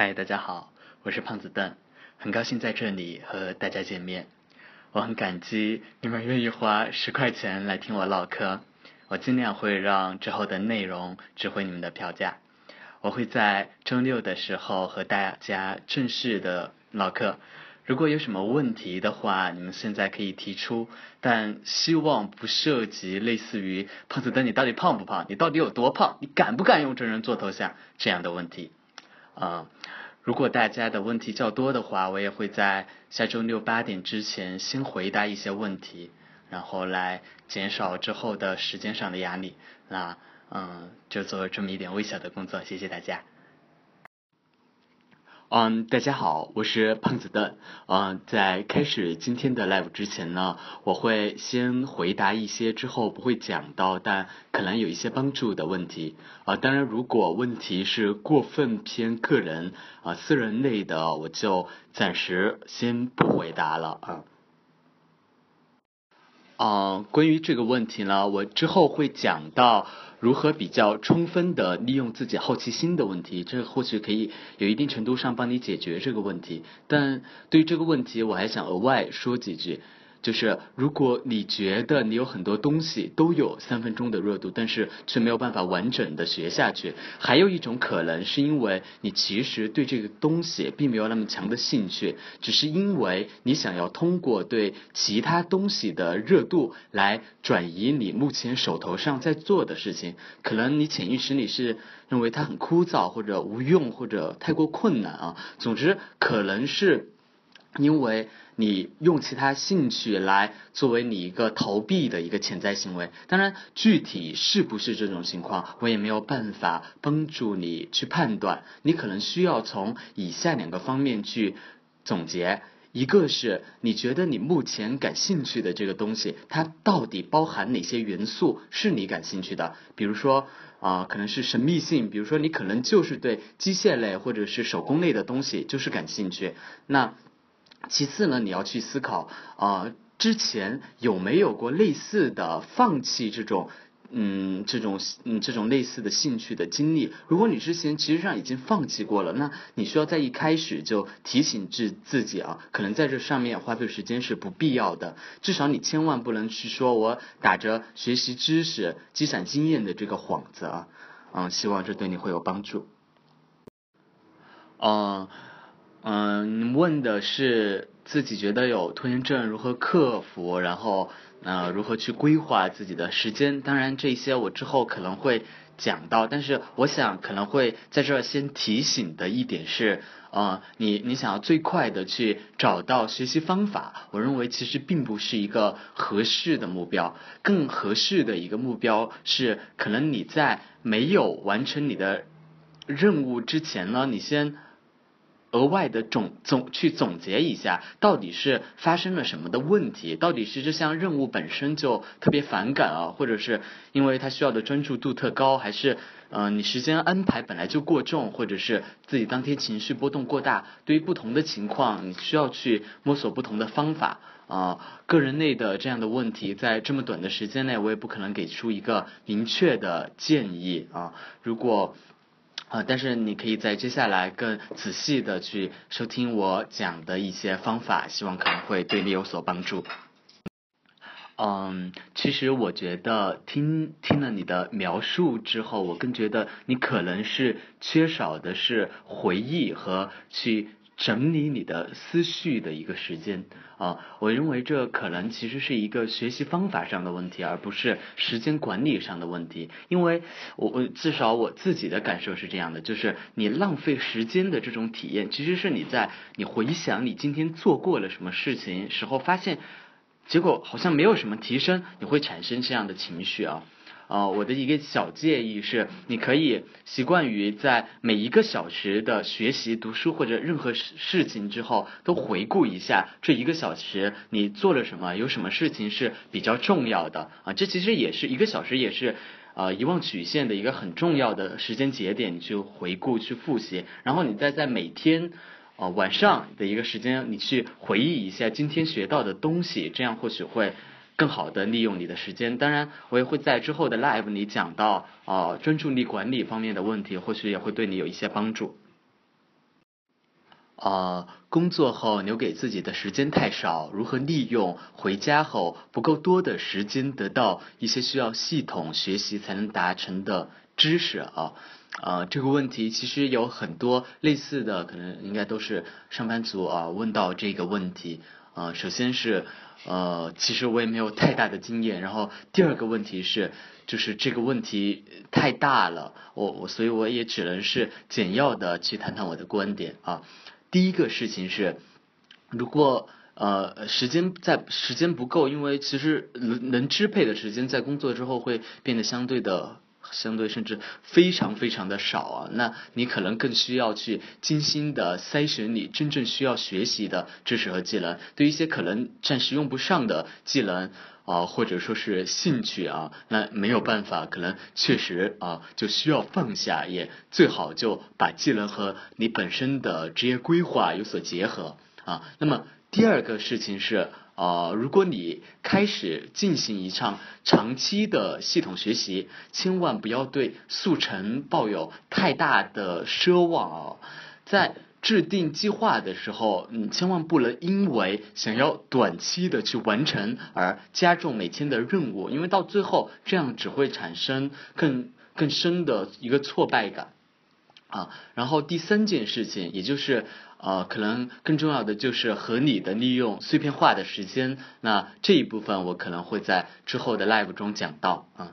嗨，大家好，我是胖子邓，很高兴在这里和大家见面。我很感激你们愿意花十块钱来听我唠嗑，我尽量会让之后的内容值回你们的票价。我会在周六的时候和大家正式的唠嗑。如果有什么问题的话，你们现在可以提出，但希望不涉及类似于胖子邓你到底胖不胖，你到底有多胖，你敢不敢用真人做头像这样的问题。啊，如果大家的问题较多的话，我也会在下周六八点之前先回答一些问题，然后来减少之后的时间上的压力。那嗯，就做这么一点微小的工作，谢谢大家。嗯，大家好，我是胖子邓。嗯，在开始今天的 live 之前呢，我会先回答一些之后不会讲到，但可能有一些帮助的问题。啊，当然，如果问题是过分偏个人啊、私人类的，我就暂时先不回答了啊。啊，关于这个问题呢，我之后会讲到如何比较充分的利用自己好奇心的问题，这或许可以有一定程度上帮你解决这个问题。但对于这个问题，我还想额外说几句。就是如果你觉得你有很多东西都有三分钟的热度，但是却没有办法完整的学下去，还有一种可能是因为你其实对这个东西并没有那么强的兴趣，只是因为你想要通过对其他东西的热度来转移你目前手头上在做的事情，可能你潜意识里是认为它很枯燥或者无用或者太过困难啊，总之可能是。因为你用其他兴趣来作为你一个逃避的一个潜在行为，当然具体是不是这种情况，我也没有办法帮助你去判断。你可能需要从以下两个方面去总结：一个是你觉得你目前感兴趣的这个东西，它到底包含哪些元素是你感兴趣的？比如说啊，可能是神秘性，比如说你可能就是对机械类或者是手工类的东西就是感兴趣，那。其次呢，你要去思考啊，之前有没有过类似的放弃这种嗯这种嗯这种类似的兴趣的经历？如果你之前其实上已经放弃过了，那你需要在一开始就提醒自自己啊，可能在这上面花费时间是不必要的。至少你千万不能去说我打着学习知识、积攒经验的这个幌子啊。嗯，希望这对你会有帮助。嗯。嗯，问的是自己觉得有拖延症如何克服，然后呃如何去规划自己的时间。当然这些我之后可能会讲到，但是我想可能会在这儿先提醒的一点是，呃你你想要最快的去找到学习方法，我认为其实并不是一个合适的目标，更合适的一个目标是可能你在没有完成你的任务之前呢，你先。额外的总总去总结一下，到底是发生了什么的问题？到底是这项任务本身就特别反感啊，或者是因为它需要的专注度特高，还是嗯你时间安排本来就过重，或者是自己当天情绪波动过大？对于不同的情况，你需要去摸索不同的方法啊。个人内的这样的问题，在这么短的时间内，我也不可能给出一个明确的建议啊。如果啊，但是你可以在接下来更仔细的去收听我讲的一些方法，希望可能会对你有所帮助。嗯，其实我觉得听听了你的描述之后，我更觉得你可能是缺少的是回忆和去。整理你的思绪的一个时间啊，我认为这可能其实是一个学习方法上的问题，而不是时间管理上的问题。因为我我至少我自己的感受是这样的，就是你浪费时间的这种体验，其实是你在你回想你今天做过了什么事情时候，发现结果好像没有什么提升，你会产生这样的情绪啊。呃，我的一个小建议是，你可以习惯于在每一个小时的学习、读书或者任何事事情之后，都回顾一下这一个小时你做了什么，有什么事情是比较重要的啊。这其实也是一个小时，也是呃遗忘曲线的一个很重要的时间节点，你去回顾、去复习，然后你再在每天呃晚上的一个时间，你去回忆一下今天学到的东西，这样或许会。更好的利用你的时间，当然我也会在之后的 live 里讲到啊专注力管理方面的问题，或许也会对你有一些帮助。啊，工作后留给自己的时间太少，如何利用回家后不够多的时间得到一些需要系统学习才能达成的知识啊？啊，这个问题其实有很多类似的，可能应该都是上班族啊问到这个问题啊。首先是呃，其实我也没有太大的经验，然后第二个问题是，就是这个问题太大了，我我所以我也只能是简要的去谈谈我的观点啊。第一个事情是，如果呃时间在时间不够，因为其实能能支配的时间在工作之后会变得相对的相对甚至非常非常的少啊，那你可能更需要去精心的筛选你真正需要学习的知识和技能，对一些可能暂时用不上的技能。啊，或者说是兴趣啊，那没有办法，可能确实啊，就需要放下，也最好就把技能和你本身的职业规划有所结合啊。那么第二个事情是啊，如果你开始进行一场长期的系统学习，千万不要对速成抱有太大的奢望啊，在。制定计划的时候，你千万不能因为想要短期的去完成而加重每天的任务，因为到最后这样只会产生更更深的一个挫败感啊。然后第三件事情，也就是呃，可能更重要的就是合理的利用碎片化的时间。那这一部分我可能会在之后的 live 中讲到啊。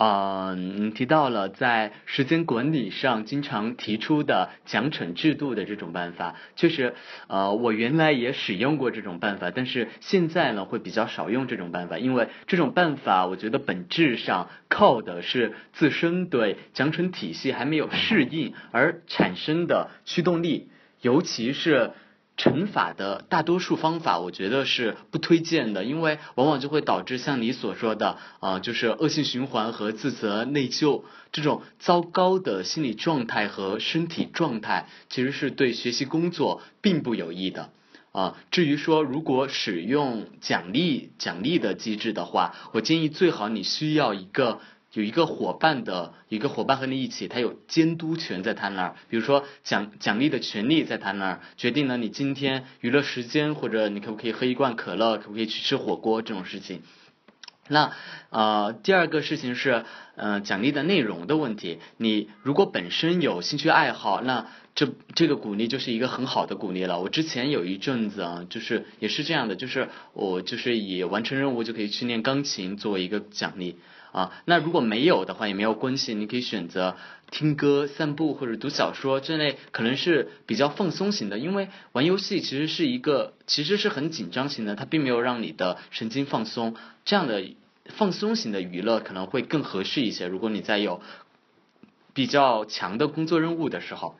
啊，你提到了在时间管理上经常提出的奖惩制度的这种办法，确实，呃，我原来也使用过这种办法，但是现在呢会比较少用这种办法，因为这种办法我觉得本质上靠的是自身对奖惩体系还没有适应而产生的驱动力，尤其是。惩罚的大多数方法，我觉得是不推荐的，因为往往就会导致像你所说的啊，就是恶性循环和自责内疚这种糟糕的心理状态和身体状态，其实是对学习工作并不有益的啊。至于说如果使用奖励奖励的机制的话，我建议最好你需要一个。有一个伙伴的一个伙伴和你一起，他有监督权在他那儿，比如说奖奖励的权利在他那儿，决定了你今天娱乐时间或者你可不可以喝一罐可乐，可不可以去吃火锅这种事情。那呃第二个事情是呃奖励的内容的问题，你如果本身有兴趣爱好，那这这个鼓励就是一个很好的鼓励了。我之前有一阵子啊，就是也是这样的，就是我就是以完成任务就可以去练钢琴作为一个奖励。啊，那如果没有的话也没有关系，你可以选择听歌、散步或者读小说这类，可能是比较放松型的。因为玩游戏其实是一个，其实是很紧张型的，它并没有让你的神经放松。这样的放松型的娱乐可能会更合适一些。如果你在有比较强的工作任务的时候，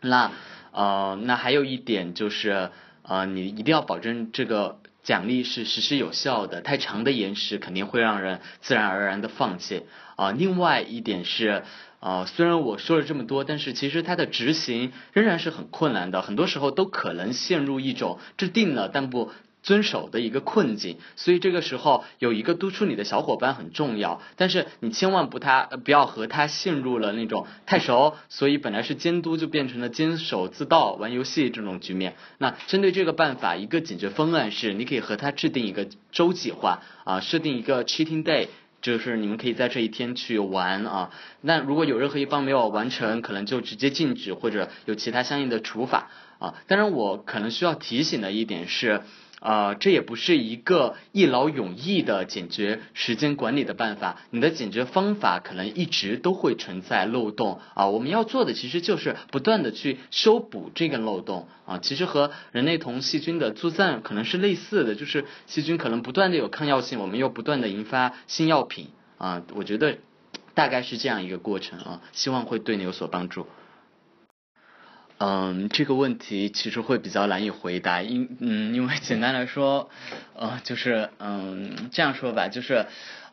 那呃，那还有一点就是呃，你一定要保证这个。奖励是实施有效的，太长的延时肯定会让人自然而然的放弃啊。另外一点是，啊，虽然我说了这么多，但是其实它的执行仍然是很困难的，很多时候都可能陷入一种制定了但不。遵守的一个困境，所以这个时候有一个督促你的小伙伴很重要，但是你千万不他不要和他陷入了那种太熟，所以本来是监督就变成了监守自盗玩游戏这种局面。那针对这个办法，一个解决方案是你可以和他制定一个周计划啊，设定一个 cheating day，就是你们可以在这一天去玩啊。那如果有任何一方没有完成，可能就直接禁止或者有其他相应的处罚啊。当然，我可能需要提醒的一点是。啊，这也不是一个一劳永逸的解决时间管理的办法。你的解决方法可能一直都会存在漏洞啊。我们要做的其实就是不断的去修补这个漏洞啊。其实和人类同细菌的作战可能是类似的，就是细菌可能不断的有抗药性，我们又不断的研发新药品啊。我觉得大概是这样一个过程啊，希望会对你有所帮助。嗯，这个问题其实会比较难以回答，因嗯，因为 简单来说，呃，就是嗯，这样说吧，就是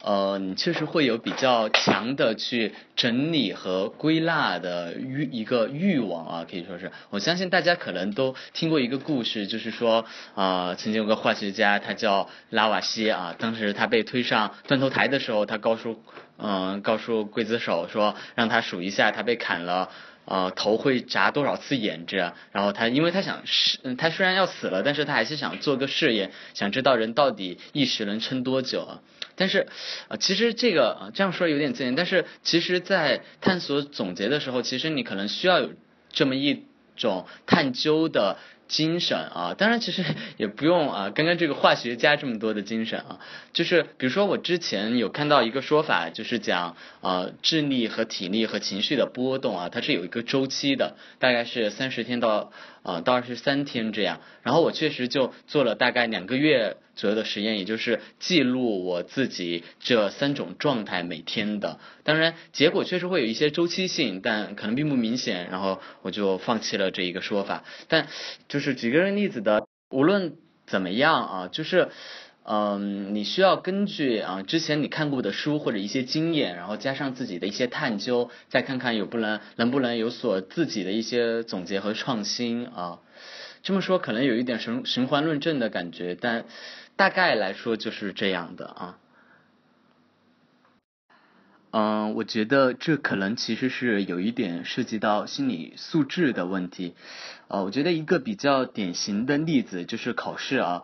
呃，你确实会有比较强的去整理和归纳的欲一个欲望啊，可以说是，我相信大家可能都听过一个故事，就是说啊，曾经有个化学家，他叫拉瓦锡啊，当时他被推上断头台的时候，他告诉嗯，告诉刽子手说，让他数一下他被砍了。啊头会眨多少次眼这，然后他因为他想试，他虽然要死了，但是他还是想做个试验，想知道人到底一时能撑多久啊。但是，啊，其实这个啊这样说有点自恋，但是其实，在探索总结的时候，其实你可能需要有这么一种探究的。精神啊，当然其实也不用啊，刚刚这个化学家这么多的精神啊，就是比如说我之前有看到一个说法，就是讲啊智力和体力和情绪的波动啊，它是有一个周期的，大概是三十天到。啊，到二十三天这样，然后我确实就做了大概两个月左右的实验，也就是记录我自己这三种状态每天的。当然，结果确实会有一些周期性，但可能并不明显。然后我就放弃了这一个说法。但就是举个例子的，无论怎么样啊，就是。嗯，你需要根据啊之前你看过的书或者一些经验，然后加上自己的一些探究，再看看有不能能不能有所自己的一些总结和创新啊。这么说可能有一点神循环论证的感觉，但大概来说就是这样的啊。嗯，我觉得这可能其实是有一点涉及到心理素质的问题。呃，我觉得一个比较典型的例子就是考试啊。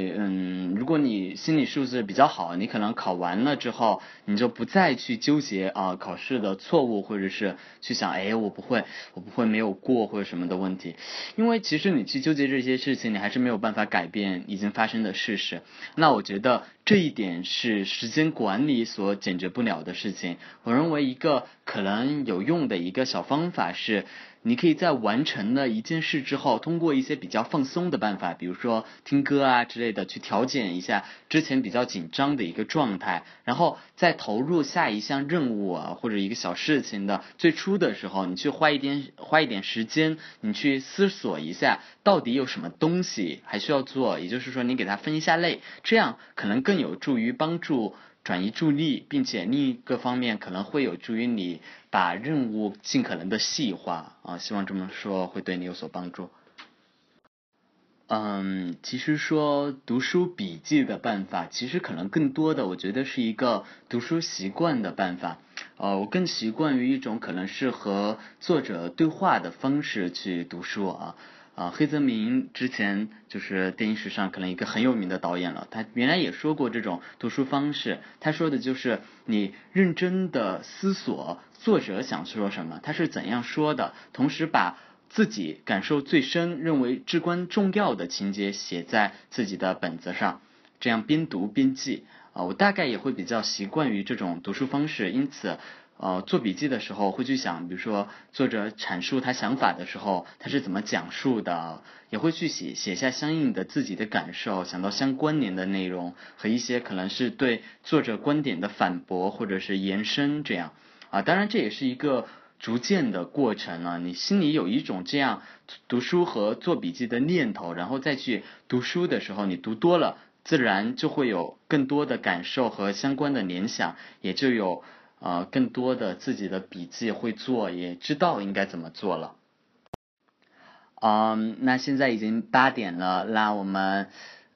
嗯，如果你心理素质比较好，你可能考完了之后，你就不再去纠结啊考试的错误，或者是去想，哎，我不会，我不会没有过或者什么的问题，因为其实你去纠结这些事情，你还是没有办法改变已经发生的事实。那我觉得这一点是时间管理所解决不了的事情。我认为一个可能有用的一个小方法是。你可以在完成了一件事之后，通过一些比较放松的办法，比如说听歌啊之类的，去调节一下之前比较紧张的一个状态，然后在投入下一项任务啊或者一个小事情的最初的时候，你去花一点花一点时间，你去思索一下到底有什么东西还需要做，也就是说你给它分一下类，这样可能更有助于帮助。转移注意力，并且另一个方面可能会有助于你把任务尽可能的细化啊，希望这么说会对你有所帮助。嗯，其实说读书笔记的办法，其实可能更多的我觉得是一个读书习惯的办法。呃，我更习惯于一种可能是和作者对话的方式去读书啊。啊，黑泽明之前就是电影史上可能一个很有名的导演了。他原来也说过这种读书方式，他说的就是你认真的思索作者想说什么，他是怎样说的，同时把自己感受最深、认为至关重要的情节写在自己的本子上，这样边读边记。啊，我大概也会比较习惯于这种读书方式，因此。呃，做笔记的时候会去想，比如说作者阐述他想法的时候，他是怎么讲述的，也会去写写下相应的自己的感受，想到相关联的内容和一些可能是对作者观点的反驳或者是延伸这样啊，当然这也是一个逐渐的过程了。你心里有一种这样读书和做笔记的念头，然后再去读书的时候，你读多了，自然就会有更多的感受和相关的联想，也就有。呃，更多的自己的笔记会做，也知道应该怎么做了。嗯，那现在已经八点了，那我们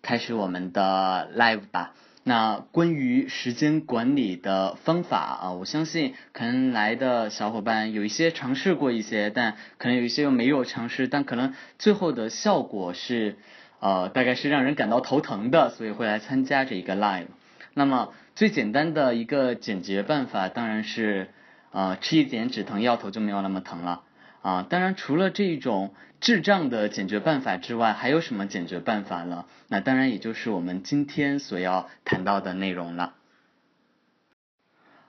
开始我们的 live 吧。那关于时间管理的方法啊，我相信可能来的小伙伴有一些尝试过一些，但可能有一些又没有尝试，但可能最后的效果是呃，大概是让人感到头疼的，所以会来参加这一个 live。那么。最简单的一个解决办法当然是，啊，吃一点止疼药头就没有那么疼了啊。当然，除了这种智障的解决办法之外，还有什么解决办法呢？那当然也就是我们今天所要谈到的内容了。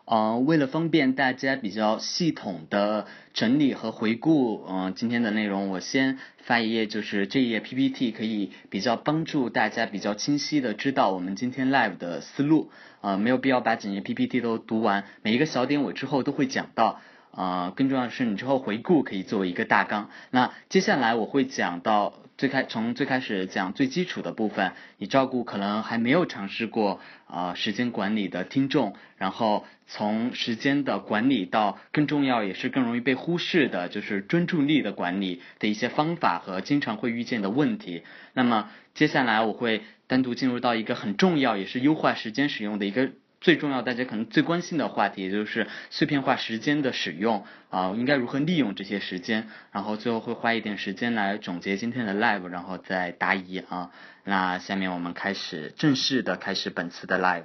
嗯，为了方便大家比较系统的整理和回顾，嗯，今天的内容，我先发一页，就是这一页 PPT，可以比较帮助大家比较清晰的知道我们今天 live 的思路。啊，没有必要把整页 PPT 都读完，每一个小点我之后都会讲到。啊，更重要的是，你之后回顾可以作为一个大纲。那接下来我会讲到最开，从最开始讲最基础的部分，以照顾可能还没有尝试过啊时间管理的听众，然后从时间的管理到更重要也是更容易被忽视的，就是专注力的管理的一些方法和经常会遇见的问题。那么接下来我会单独进入到一个很重要也是优化时间使用的一个。最重要，大家可能最关心的话题，也就是碎片化时间的使用啊，应该如何利用这些时间？然后最后会花一点时间来总结今天的 live，然后再答疑啊。那下面我们开始正式的开始本次的 live。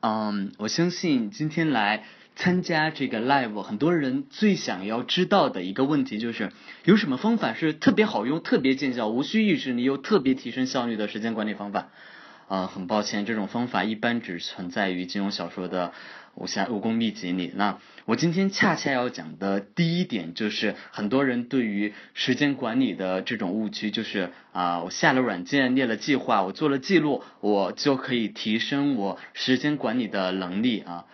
嗯，我相信今天来。参加这个 live，很多人最想要知道的一个问题就是，有什么方法是特别好用、特别见效、无需意识你又特别提升效率的时间管理方法？啊，很抱歉，这种方法一般只存在于金庸小说的武侠武功秘籍里。那我今天恰恰要讲的第一点就是，很多人对于时间管理的这种误区，就是啊，我下了软件、列了计划、我做了记录，我就可以提升我时间管理的能力啊。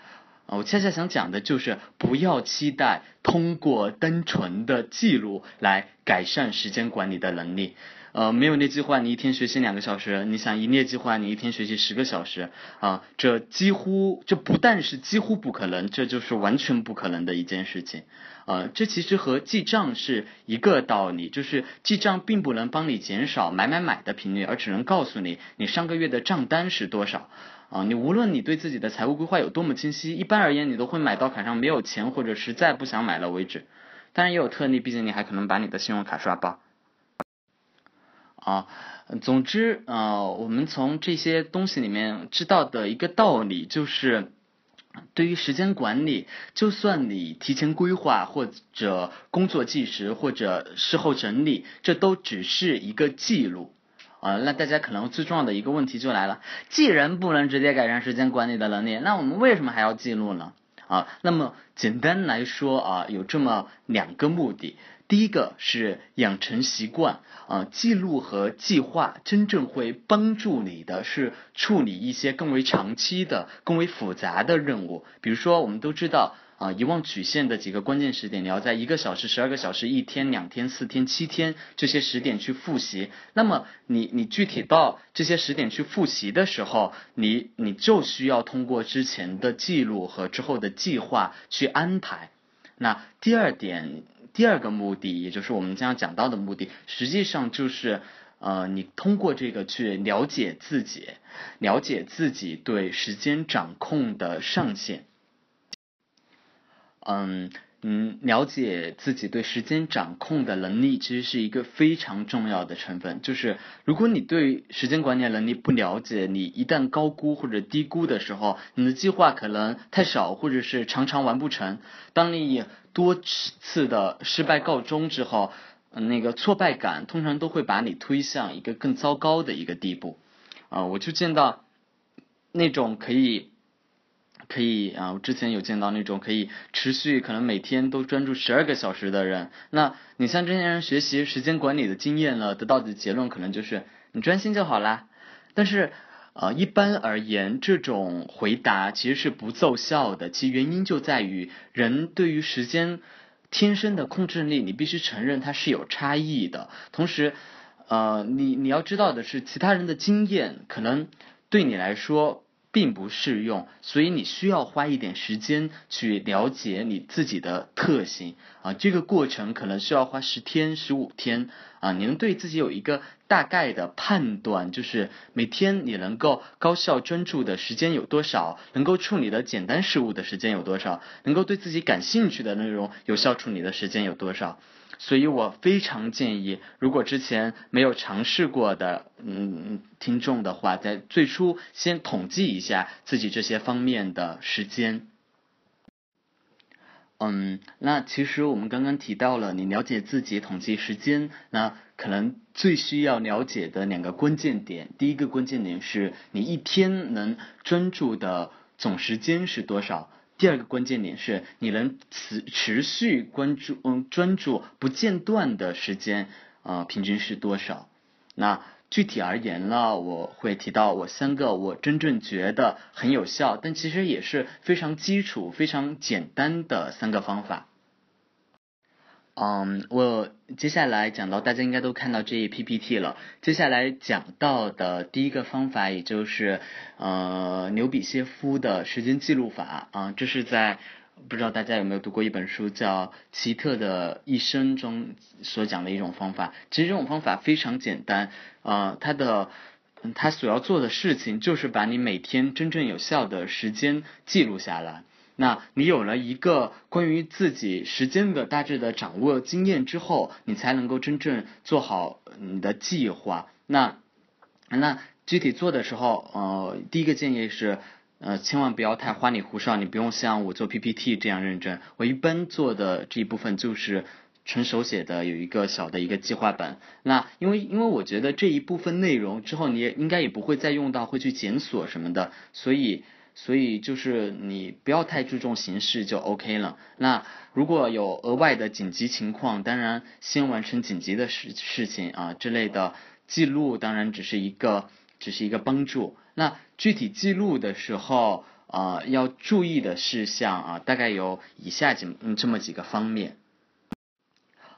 我恰恰想讲的就是，不要期待通过单纯的记录来改善时间管理的能力。呃，没有列计划，你一天学习两个小时；你想一列计划，你一天学习十个小时啊，这几乎这不但是几乎不可能，这就是完全不可能的一件事情。呃，这其实和记账是一个道理，就是记账并不能帮你减少买买买的频率，而只能告诉你你上个月的账单是多少。啊，你无论你对自己的财务规划有多么清晰，一般而言，你都会买到卡上没有钱或者实在不想买了为止。当然也有特例，毕竟你还可能把你的信用卡刷爆。啊，总之，呃，我们从这些东西里面知道的一个道理就是，对于时间管理，就算你提前规划或者工作计时或者事后整理，这都只是一个记录。啊，那大家可能最重要的一个问题就来了，既然不能直接改善时间管理的能力，那我们为什么还要记录呢？啊，那么简单来说啊，有这么两个目的，第一个是养成习惯啊，记录和计划真正会帮助你的是处理一些更为长期的、更为复杂的任务，比如说我们都知道。啊，遗忘曲线的几个关键时点，你要在一个小时、十二个小时、一天、两天、四天、七天这些时点去复习。那么，你你具体到这些时点去复习的时候，你你就需要通过之前的记录和之后的计划去安排。那第二点，第二个目的，也就是我们将要讲到的目的，实际上就是呃，你通过这个去了解自己，了解自己对时间掌控的上限。嗯嗯，了解自己对时间掌控的能力，其实是一个非常重要的成分。就是如果你对时间管理能力不了解，你一旦高估或者低估的时候，你的计划可能太少，或者是常常完不成。当你多次的失败告终之后，那个挫败感通常都会把你推向一个更糟糕的一个地步。啊，我就见到那种可以。可以啊，我之前有见到那种可以持续可能每天都专注十二个小时的人。那你向这些人学习时间管理的经验呢，得到的结论可能就是你专心就好啦。但是呃，一般而言，这种回答其实是不奏效的。其原因就在于人对于时间天生的控制力，你必须承认它是有差异的。同时，呃，你你要知道的是，其他人的经验可能对你来说。并不适用，所以你需要花一点时间去了解你自己的特性啊。这个过程可能需要花十天、十五天啊。你能对自己有一个大概的判断，就是每天你能够高效专注的时间有多少，能够处理的简单事务的时间有多少，能够对自己感兴趣的内容有效处理的时间有多少。所以我非常建议，如果之前没有尝试过的嗯听众的话，在最初先统计一下自己这些方面的时间。嗯，那其实我们刚刚提到了，你了解自己统计时间，那可能最需要了解的两个关键点，第一个关键点是你一天能专注的总时间是多少。第二个关键点是你能持持续关注嗯专注不间断的时间啊平均是多少？那具体而言呢，我会提到我三个我真正觉得很有效，但其实也是非常基础、非常简单的三个方法。嗯，我接下来讲到，大家应该都看到这一 PPT 了。接下来讲到的第一个方法，也就是呃牛比歇夫的时间记录法啊，这是在不知道大家有没有读过一本书叫《奇特的一生》中所讲的一种方法。其实这种方法非常简单，呃，它的他所要做的事情就是把你每天真正有效的时间记录下来。那你有了一个关于自己时间的大致的掌握经验之后，你才能够真正做好你的计划。那那具体做的时候，呃，第一个建议是，呃，千万不要太花里胡哨。你不用像我做 PPT 这样认真。我一般做的这一部分就是纯手写的，有一个小的一个计划本。那因为因为我觉得这一部分内容之后你也应该也不会再用到，会去检索什么的，所以。所以就是你不要太注重形式就 OK 了。那如果有额外的紧急情况，当然先完成紧急的事事情啊之类的记录，当然只是一个只是一个帮助。那具体记录的时候啊要注意的事项啊大概有以下几这么几个方面。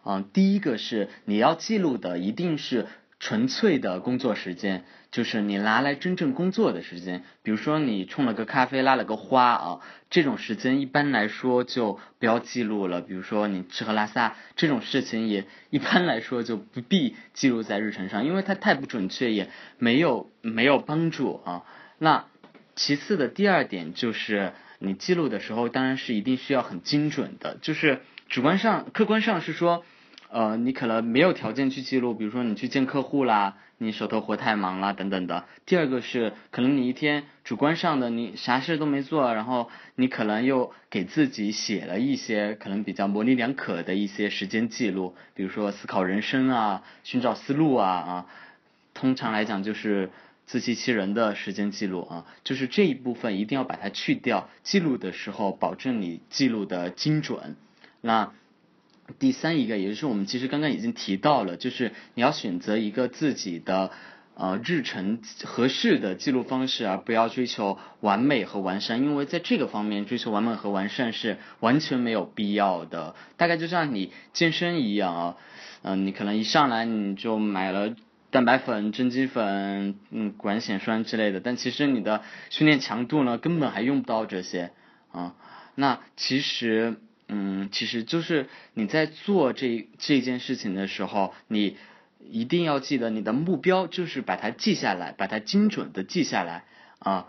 嗯，第一个是你要记录的一定是。纯粹的工作时间，就是你拿来真正工作的时间。比如说你冲了个咖啡，拉了个花啊，这种时间一般来说就不要记录了。比如说你吃喝拉撒这种事情，也一般来说就不必记录在日程上，因为它太不准确，也没有没有帮助啊。那其次的第二点就是你记录的时候，当然是一定需要很精准的，就是主观上、客观上是说。呃，你可能没有条件去记录，比如说你去见客户啦，你手头活太忙啦等等的。第二个是，可能你一天主观上的你啥事都没做，然后你可能又给自己写了一些可能比较模棱两可的一些时间记录，比如说思考人生啊，寻找思路啊啊，通常来讲就是自欺欺人的时间记录啊，就是这一部分一定要把它去掉，记录的时候保证你记录的精准。那。第三一个，也就是我们其实刚刚已经提到了，就是你要选择一个自己的呃日程合适的记录方式，而不要追求完美和完善，因为在这个方面追求完美和完善是完全没有必要的。大概就像你健身一样啊，嗯，你可能一上来你就买了蛋白粉、增肌粉、嗯管显酸之类的，但其实你的训练强度呢，根本还用不到这些啊。那其实。嗯，其实就是你在做这这件事情的时候，你一定要记得你的目标就是把它记下来，把它精准的记下来啊，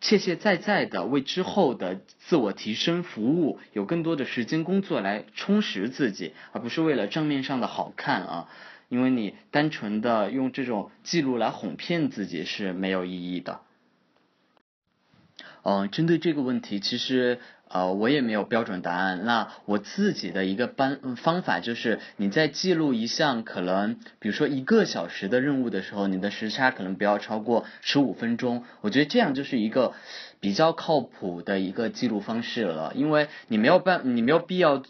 切切在在的为之后的自我提升服务，有更多的时间工作来充实自己，而不是为了账面上的好看啊，因为你单纯的用这种记录来哄骗自己是没有意义的。嗯，针对这个问题，其实。呃，我也没有标准答案。那我自己的一个方方法就是，你在记录一项可能，比如说一个小时的任务的时候，你的时差可能不要超过十五分钟。我觉得这样就是一个比较靠谱的一个记录方式了，因为你没有办，你没有必要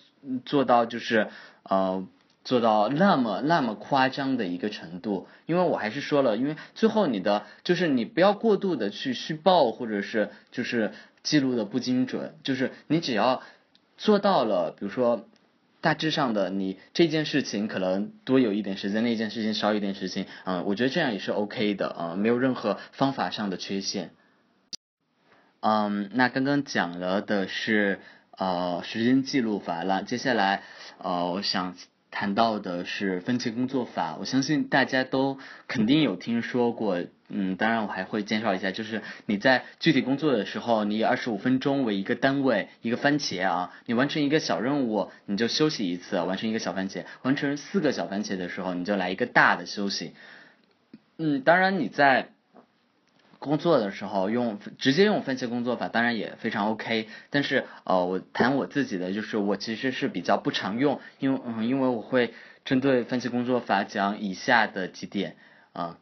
做到就是呃做到那么那么夸张的一个程度。因为我还是说了，因为最后你的就是你不要过度的去虚报，或者是就是。记录的不精准，就是你只要做到了，比如说大致上的，你这件事情可能多有一点时间，那件事情少一点时间，嗯，我觉得这样也是 OK 的啊，没有任何方法上的缺陷。嗯，那刚刚讲了的是呃时间记录法了，接下来呃我想。谈到的是番茄工作法，我相信大家都肯定有听说过，嗯，当然我还会介绍一下，就是你在具体工作的时候，你以二十五分钟为一个单位，一个番茄啊，你完成一个小任务，你就休息一次，完成一个小番茄，完成四个小番茄的时候，你就来一个大的休息，嗯，当然你在。工作的时候用直接用番茄工作法，当然也非常 OK。但是呃，我谈我自己的，就是我其实是比较不常用，因为嗯，因为我会针对番茄工作法讲以下的几点啊。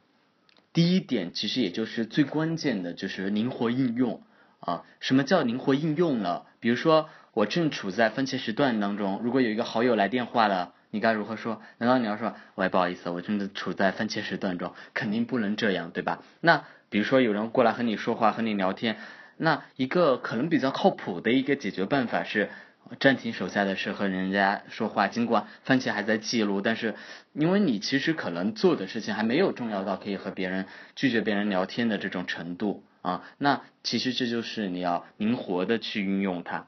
第一点，其实也就是最关键的，就是灵活应用啊。什么叫灵活应用呢？比如说我正处在番茄时段当中，如果有一个好友来电话了，你该如何说？难道你要说，喂，不好意思，我真的处在番茄时段中，肯定不能这样，对吧？那比如说有人过来和你说话和你聊天，那一个可能比较靠谱的一个解决办法是暂停手下的事和人家说话，尽管番茄还在记录，但是因为你其实可能做的事情还没有重要到可以和别人拒绝别人聊天的这种程度啊，那其实这就是你要灵活的去运用它。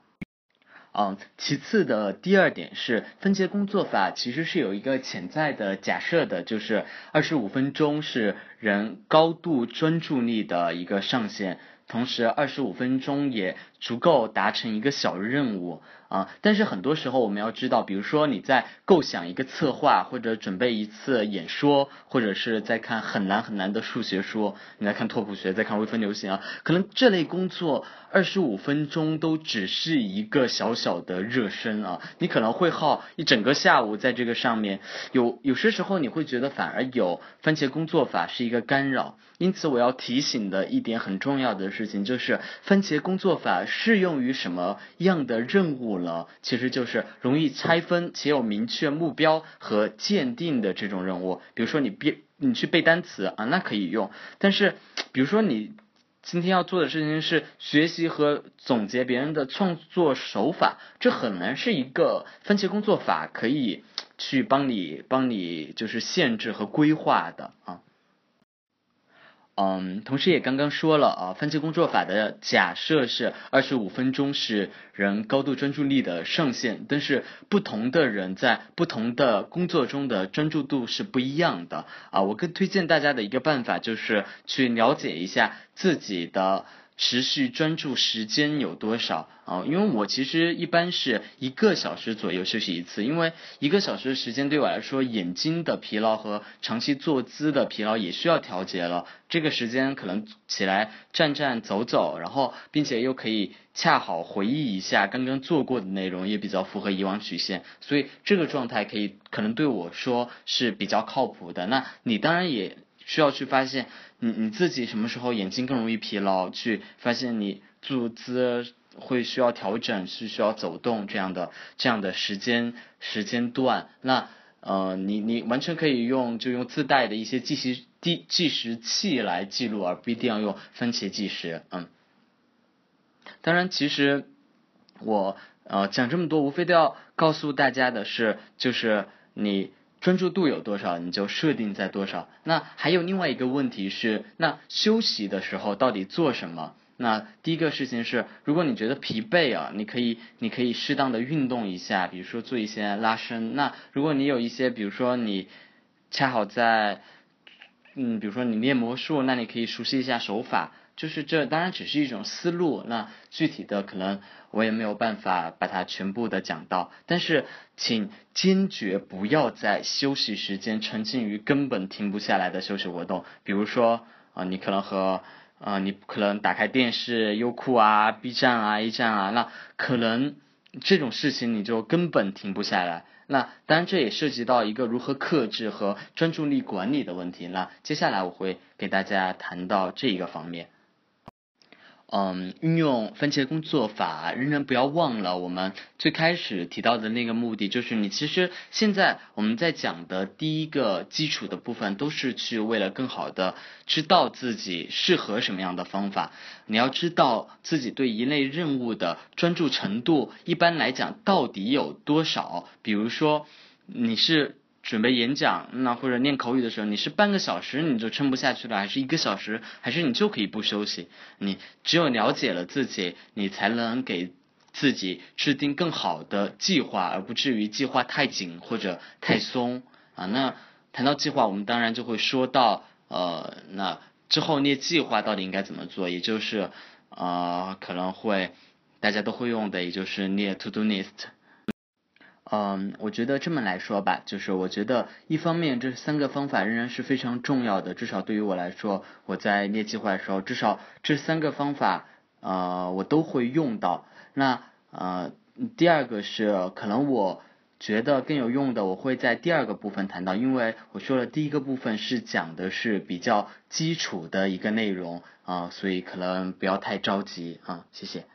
嗯，其次的第二点是分解工作法其实是有一个潜在的假设的，就是二十五分钟是人高度专注力的一个上限，同时二十五分钟也足够达成一个小任务。啊，但是很多时候我们要知道，比如说你在构想一个策划，或者准备一次演说，或者是在看很难很难的数学书，你在看拓扑学，在看微分流行啊，可能这类工作二十五分钟都只是一个小小的热身啊，你可能会耗一整个下午在这个上面，有有些时候你会觉得反而有番茄工作法是一个干扰，因此我要提醒的一点很重要的事情就是，番茄工作法适用于什么样的任务？了，其实就是容易拆分且有明确目标和鉴定的这种任务。比如说你背，你去背单词啊，那可以用。但是，比如说你今天要做的事情是学习和总结别人的创作手法，这很难是一个番茄工作法可以去帮你帮你就是限制和规划的啊。嗯，同时也刚刚说了啊，番茄工作法的假设是二十五分钟是人高度专注力的上限，但是不同的人在不同的工作中的专注度是不一样的啊。我更推荐大家的一个办法就是去了解一下自己的。持续专注时间有多少啊？因为我其实一般是一个小时左右休息一次，因为一个小时的时间对我来说，眼睛的疲劳和长期坐姿的疲劳也需要调节了。这个时间可能起来站站走走，然后并且又可以恰好回忆一下刚刚做过的内容，也比较符合以往曲线，所以这个状态可以可能对我说是比较靠谱的。那你当然也。需要去发现你你自己什么时候眼睛更容易疲劳，去发现你坐姿会需要调整，是需要走动这样的这样的时间时间段。那呃，你你完全可以用就用自带的一些计时计计时器来记录，而不一定要用番茄计时。嗯，当然，其实我呃讲这么多，无非都要告诉大家的是，就是你。专注度有多少，你就设定在多少。那还有另外一个问题是，那休息的时候到底做什么？那第一个事情是，如果你觉得疲惫啊，你可以你可以适当的运动一下，比如说做一些拉伸。那如果你有一些，比如说你恰好在，嗯，比如说你练魔术，那你可以熟悉一下手法。就是这当然只是一种思路，那具体的可能我也没有办法把它全部的讲到，但是请坚决不要在休息时间沉浸于根本停不下来的休息活动，比如说啊，你可能和啊，你可能打开电视、优酷啊、B 站啊、A 站啊，那可能这种事情你就根本停不下来。那当然这也涉及到一个如何克制和专注力管理的问题。那接下来我会给大家谈到这一个方面。嗯，运用番茄工作法，仍然不要忘了我们最开始提到的那个目的，就是你其实现在我们在讲的第一个基础的部分，都是去为了更好的知道自己适合什么样的方法。你要知道自己对一类任务的专注程度，一般来讲到底有多少？比如说你是。准备演讲，那或者念口语的时候，你是半个小时你就撑不下去了，还是一个小时，还是你就可以不休息？你只有了解了自己，你才能给自己制定更好的计划，而不至于计划太紧或者太松啊。那谈到计划，我们当然就会说到，呃，那之后列计划到底应该怎么做？也就是呃，可能会大家都会用的，也就是列 to do list。嗯，我觉得这么来说吧，就是我觉得一方面这三个方法仍然是非常重要的，至少对于我来说，我在列计划的时候，至少这三个方法呃我都会用到。那呃第二个是可能我觉得更有用的，我会在第二个部分谈到，因为我说了第一个部分是讲的是比较基础的一个内容啊，所以可能不要太着急啊，谢谢。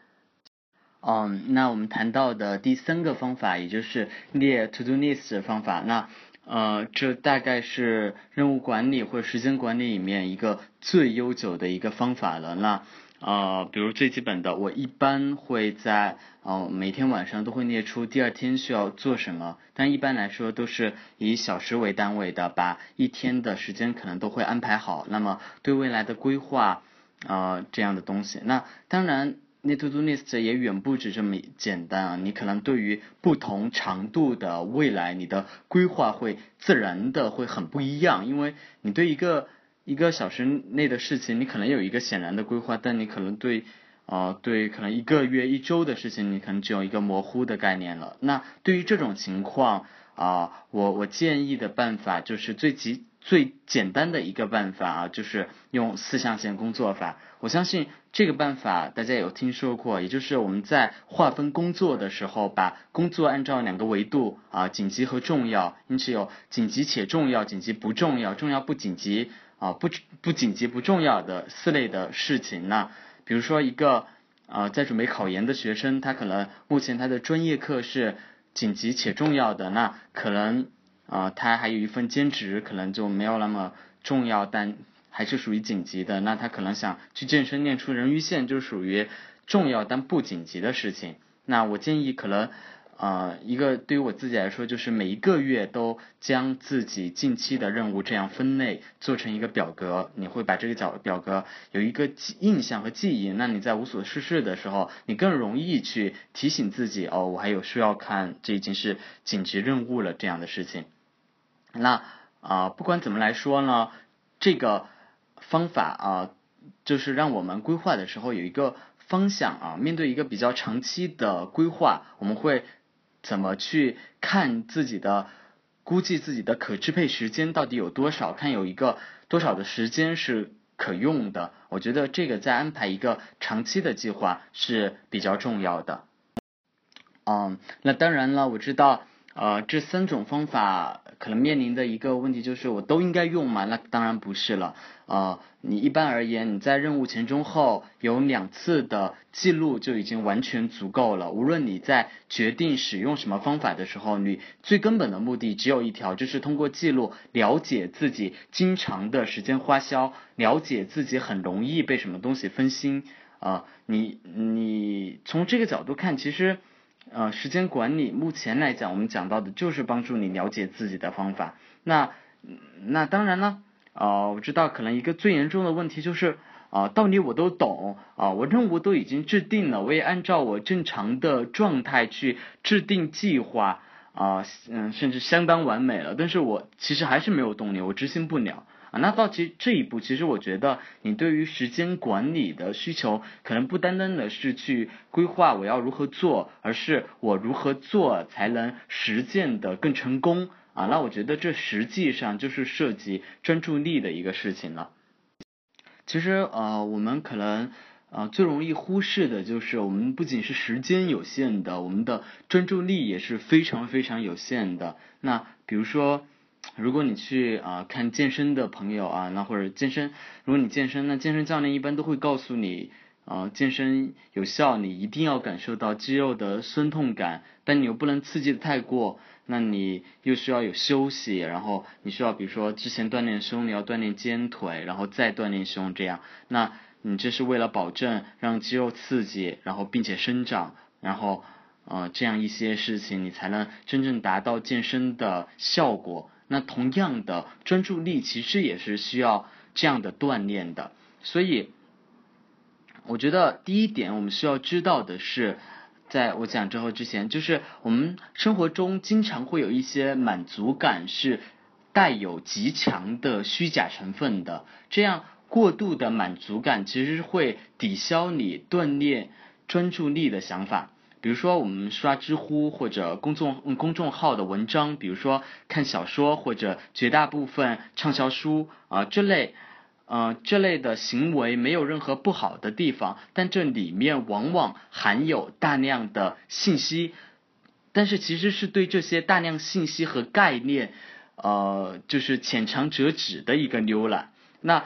嗯，那我们谈到的第三个方法，也就是列 to do list 方法，那呃，这大概是任务管理或者时间管理里面一个最悠久的一个方法了。那呃，比如最基本的，我一般会在呃每天晚上都会列出第二天需要做什么，但一般来说都是以小时为单位的，把一天的时间可能都会安排好。那么对未来的规划啊这样的东西，那当然。那 to do list 也远不止这么简单啊！你可能对于不同长度的未来，你的规划会自然的会很不一样，因为你对一个一个小时内的事情，你可能有一个显然的规划，但你可能对啊对可能一个月一周的事情，你可能只有一个模糊的概念了。那对于这种情况啊，我我建议的办法就是最极。最简单的一个办法啊，就是用四象限工作法。我相信这个办法大家有听说过，也就是我们在划分工作的时候，把工作按照两个维度啊，紧急和重要，因此有紧急且重要、紧急不重要、重要不紧急啊不不紧急不重要的四类的事情。那比如说一个啊在准备考研的学生，他可能目前他的专业课是紧急且重要的，那可能。啊，他还有一份兼职，可能就没有那么重要，但还是属于紧急的。那他可能想去健身练出人鱼线，就属于重要但不紧急的事情。那我建议可能，呃，一个对于我自己来说，就是每一个月都将自己近期的任务这样分类，做成一个表格。你会把这个表表格有一个记印象和记忆，那你在无所事事的时候，你更容易去提醒自己，哦，我还有需要看，这已经是紧急任务了这样的事情。那啊，不管怎么来说呢，这个方法啊，就是让我们规划的时候有一个方向啊。面对一个比较长期的规划，我们会怎么去看自己的估计自己的可支配时间到底有多少？看有一个多少的时间是可用的？我觉得这个在安排一个长期的计划是比较重要的。嗯，那当然了，我知道。呃，这三种方法可能面临的一个问题就是，我都应该用吗？那当然不是了。呃，你一般而言，你在任务前、中、后有两次的记录就已经完全足够了。无论你在决定使用什么方法的时候，你最根本的目的只有一条，就是通过记录了解自己经常的时间花销，了解自己很容易被什么东西分心。啊，你你从这个角度看，其实。呃，时间管理目前来讲，我们讲到的就是帮助你了解自己的方法。那那当然了，呃，我知道可能一个最严重的问题就是，啊，道理我都懂，啊，我任务都已经制定了，我也按照我正常的状态去制定计划，啊，嗯，甚至相当完美了，但是我其实还是没有动力，我执行不了。啊，那到其这一步，其实我觉得你对于时间管理的需求，可能不单单的是去规划我要如何做，而是我如何做才能实践的更成功啊。那我觉得这实际上就是涉及专注力的一个事情了。其实呃，我们可能呃最容易忽视的就是我们不仅是时间有限的，我们的专注力也是非常非常有限的。那比如说。如果你去啊看健身的朋友啊，那或者健身，如果你健身，那健身教练一般都会告诉你，啊健身有效，你一定要感受到肌肉的酸痛感，但你又不能刺激的太过，那你又需要有休息，然后你需要比如说之前锻炼胸，你要锻炼肩腿，然后再锻炼胸这样，那你这是为了保证让肌肉刺激，然后并且生长，然后呃这样一些事情，你才能真正达到健身的效果。那同样的专注力其实也是需要这样的锻炼的，所以我觉得第一点我们需要知道的是，在我讲之后之前，就是我们生活中经常会有一些满足感是带有极强的虚假成分的，这样过度的满足感其实会抵消你锻炼专注力的想法。比如说，我们刷知乎或者公众公众号的文章，比如说看小说或者绝大部分畅销书啊这类，呃这类的行为没有任何不好的地方，但这里面往往含有大量的信息，但是其实是对这些大量信息和概念，呃就是浅尝辄止的一个浏览，那。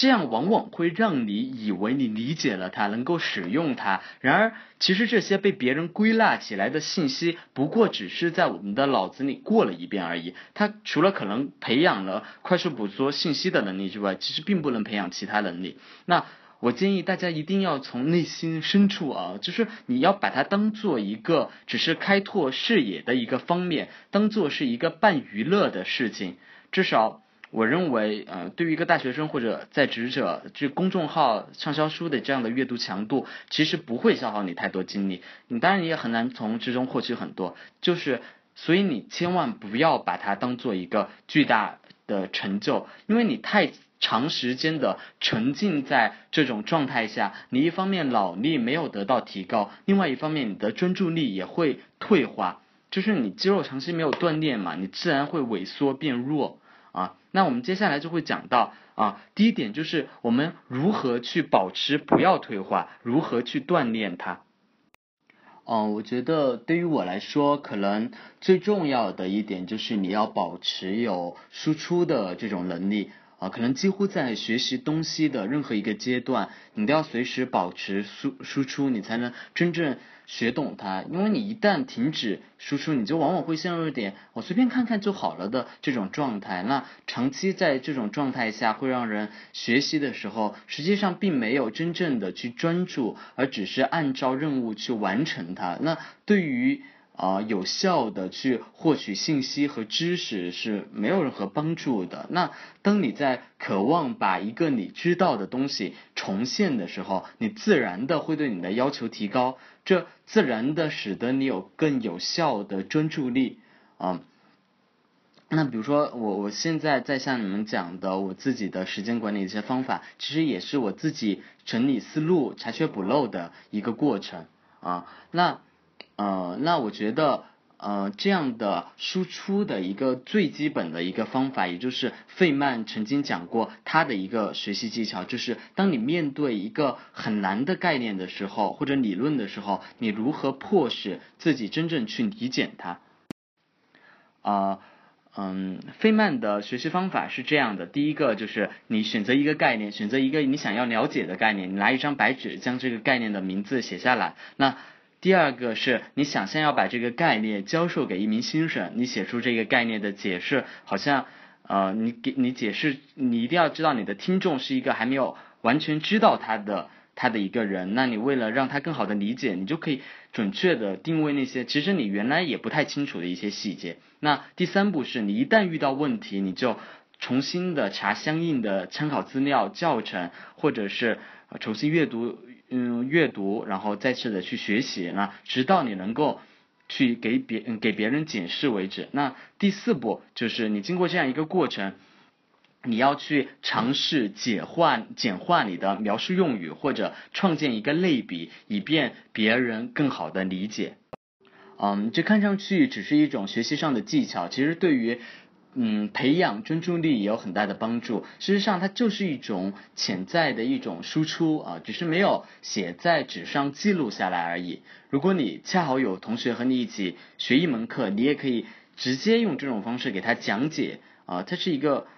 这样往往会让你以为你理解了它，能够使用它。然而，其实这些被别人归纳起来的信息，不过只是在我们的脑子里过了一遍而已。它除了可能培养了快速捕捉信息的能力之外，其实并不能培养其他能力。那我建议大家一定要从内心深处啊，就是你要把它当做一个只是开拓视野的一个方面，当做是一个半娱乐的事情。至少。我认为，呃，对于一个大学生或者在职者，就公众号畅销书的这样的阅读强度，其实不会消耗你太多精力。你当然也很难从之中获取很多，就是，所以你千万不要把它当做一个巨大的成就，因为你太长时间的沉浸在这种状态下，你一方面脑力没有得到提高，另外一方面你的专注力也会退化，就是你肌肉长期没有锻炼嘛，你自然会萎缩变弱。啊，那我们接下来就会讲到啊，第一点就是我们如何去保持不要退化，如何去锻炼它。嗯，我觉得对于我来说，可能最重要的一点就是你要保持有输出的这种能力。啊，可能几乎在学习东西的任何一个阶段，你都要随时保持输输出，你才能真正学懂它。因为你一旦停止输出，你就往往会陷入一点我随便看看就好了的这种状态。那长期在这种状态下，会让人学习的时候，实际上并没有真正的去专注，而只是按照任务去完成它。那对于啊，有效的去获取信息和知识是没有任何帮助的。那当你在渴望把一个你知道的东西重现的时候，你自然的会对你的要求提高，这自然的使得你有更有效的专注力啊。那比如说我我现在在向你们讲的我自己的时间管理一些方法，其实也是我自己整理思路、查缺补漏的一个过程啊。那呃，那我觉得呃这样的输出的一个最基本的一个方法，也就是费曼曾经讲过他的一个学习技巧，就是当你面对一个很难的概念的时候，或者理论的时候，你如何迫使自己真正去理解它？啊，嗯，费曼的学习方法是这样的：第一个就是你选择一个概念，选择一个你想要了解的概念，你拿一张白纸将这个概念的名字写下来。那第二个是你想象要把这个概念教授给一名新生，你写出这个概念的解释，好像呃，你给你解释，你一定要知道你的听众是一个还没有完全知道他的他的一个人，那你为了让他更好的理解，你就可以准确的定位那些其实你原来也不太清楚的一些细节。那第三步是你一旦遇到问题，你就重新的查相应的参考资料、教程，或者是重新阅读。嗯，阅读，然后再次的去学习，那直到你能够去给别给别人解释为止。那第四步就是你经过这样一个过程，你要去尝试简化简化你的描述用语，或者创建一个类比，以便别人更好的理解。嗯，这看上去只是一种学习上的技巧，其实对于。嗯，培养专注力也有很大的帮助。事实上，它就是一种潜在的一种输出啊，只是没有写在纸上记录下来而已。如果你恰好有同学和你一起学一门课，你也可以直接用这种方式给他讲解啊，它是一个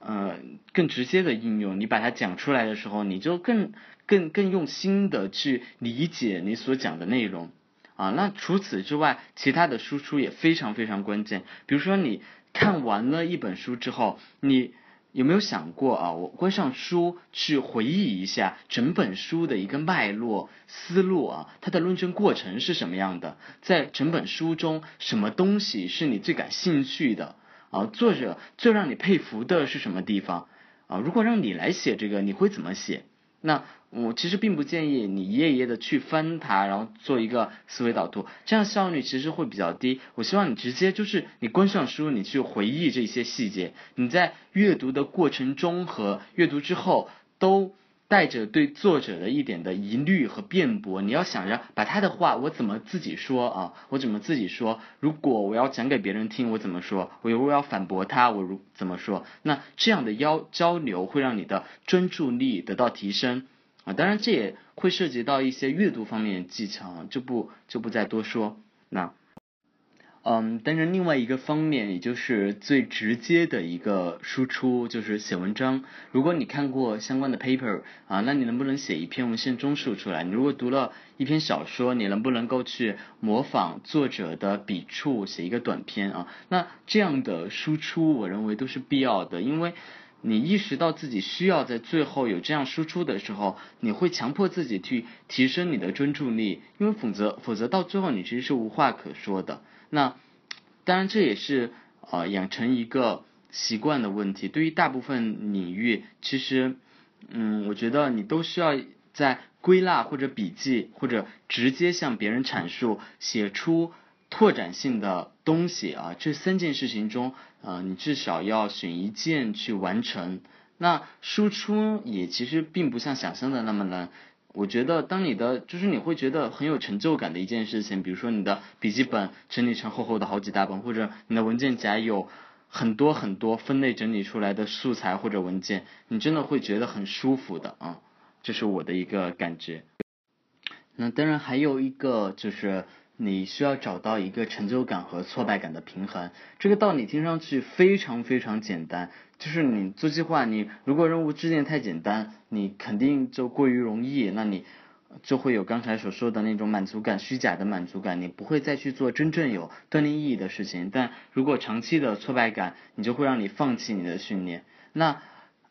呃更直接的应用。你把它讲出来的时候，你就更更更用心的去理解你所讲的内容啊。那除此之外，其他的输出也非常非常关键。比如说你。看完了一本书之后，你有没有想过啊？我关上书去回忆一下整本书的一个脉络、思路啊，它的论证过程是什么样的？在整本书中，什么东西是你最感兴趣的啊？作者最让你佩服的是什么地方啊？如果让你来写这个，你会怎么写？那我其实并不建议你一页一页的去翻它，然后做一个思维导图，这样效率其实会比较低。我希望你直接就是你关上书，你去回忆这些细节。你在阅读的过程中和阅读之后，都带着对作者的一点的疑虑和辩驳。你要想着把他的话，我怎么自己说啊？我怎么自己说？如果我要讲给别人听，我怎么说？我如果要反驳他，我如怎么说？那这样的交交流会让你的专注力得到提升。啊，当然这也会涉及到一些阅读方面的技巧，就不就不再多说。那，嗯，当然另外一个方面，也就是最直接的一个输出，就是写文章。如果你看过相关的 paper 啊，那你能不能写一篇文献综述出来？你如果读了一篇小说，你能不能够去模仿作者的笔触写一个短篇啊？那这样的输出，我认为都是必要的，因为。你意识到自己需要在最后有这样输出的时候，你会强迫自己去提升你的专注力，因为否则否则到最后你其实是无话可说的。那当然这也是呃养成一个习惯的问题。对于大部分领域，其实，嗯，我觉得你都需要在归纳或者笔记或者直接向别人阐述，写出拓展性的东西啊。这三件事情中，呃，你至少要选一件去完成。那输出也其实并不像想象的那么难。我觉得，当你的就是你会觉得很有成就感的一件事情，比如说你的笔记本整理成厚厚的好几大本，或者你的文件夹有很多很多分类整理出来的素材或者文件，你真的会觉得很舒服的啊，这是我的一个感觉。那当然还有一个就是。你需要找到一个成就感和挫败感的平衡，这个道理听上去非常非常简单。就是你做计划，你如果任务制定太简单，你肯定就过于容易，那你就会有刚才所说的那种满足感，虚假的满足感，你不会再去做真正有锻炼意义的事情。但如果长期的挫败感，你就会让你放弃你的训练。那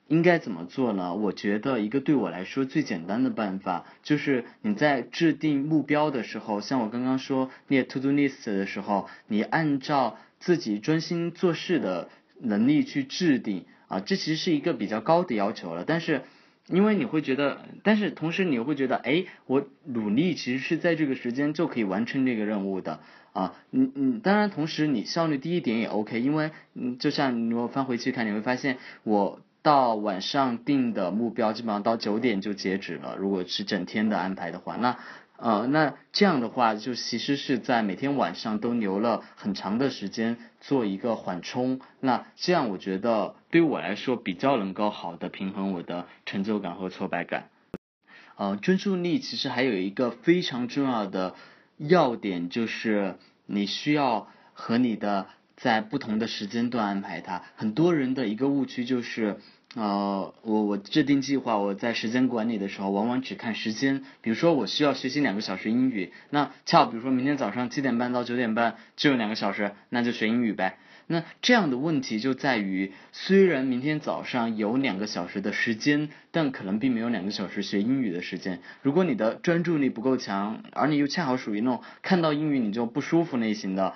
应该怎么做呢？我觉得一个对我来说最简单的办法，就是你在制定目标的时候，像我刚刚说列 to do list 的时候，你按照自己专心做事的能力去制定啊，这其实是一个比较高的要求了。但是因为你会觉得，但是同时你会觉得，哎，我努力其实是在这个时间就可以完成这个任务的啊。嗯嗯，当然同时你效率低一点也 OK，因为嗯，就像你如果翻回去看，你会发现我。到晚上定的目标，基本上到九点就截止了。如果是整天的安排的话，那呃，那这样的话，就其实是在每天晚上都留了很长的时间做一个缓冲。那这样我觉得对我来说比较能够好的平衡我的成就感和挫败感。呃，专注力其实还有一个非常重要的要点，就是你需要和你的在不同的时间段安排它。很多人的一个误区就是。呃，我我制定计划，我在时间管理的时候，往往只看时间。比如说，我需要学习两个小时英语，那恰好比如说明天早上七点半到九点半只有两个小时，那就学英语呗。那这样的问题就在于，虽然明天早上有两个小时的时间，但可能并没有两个小时学英语的时间。如果你的专注力不够强，而你又恰好属于那种看到英语你就不舒服类型的，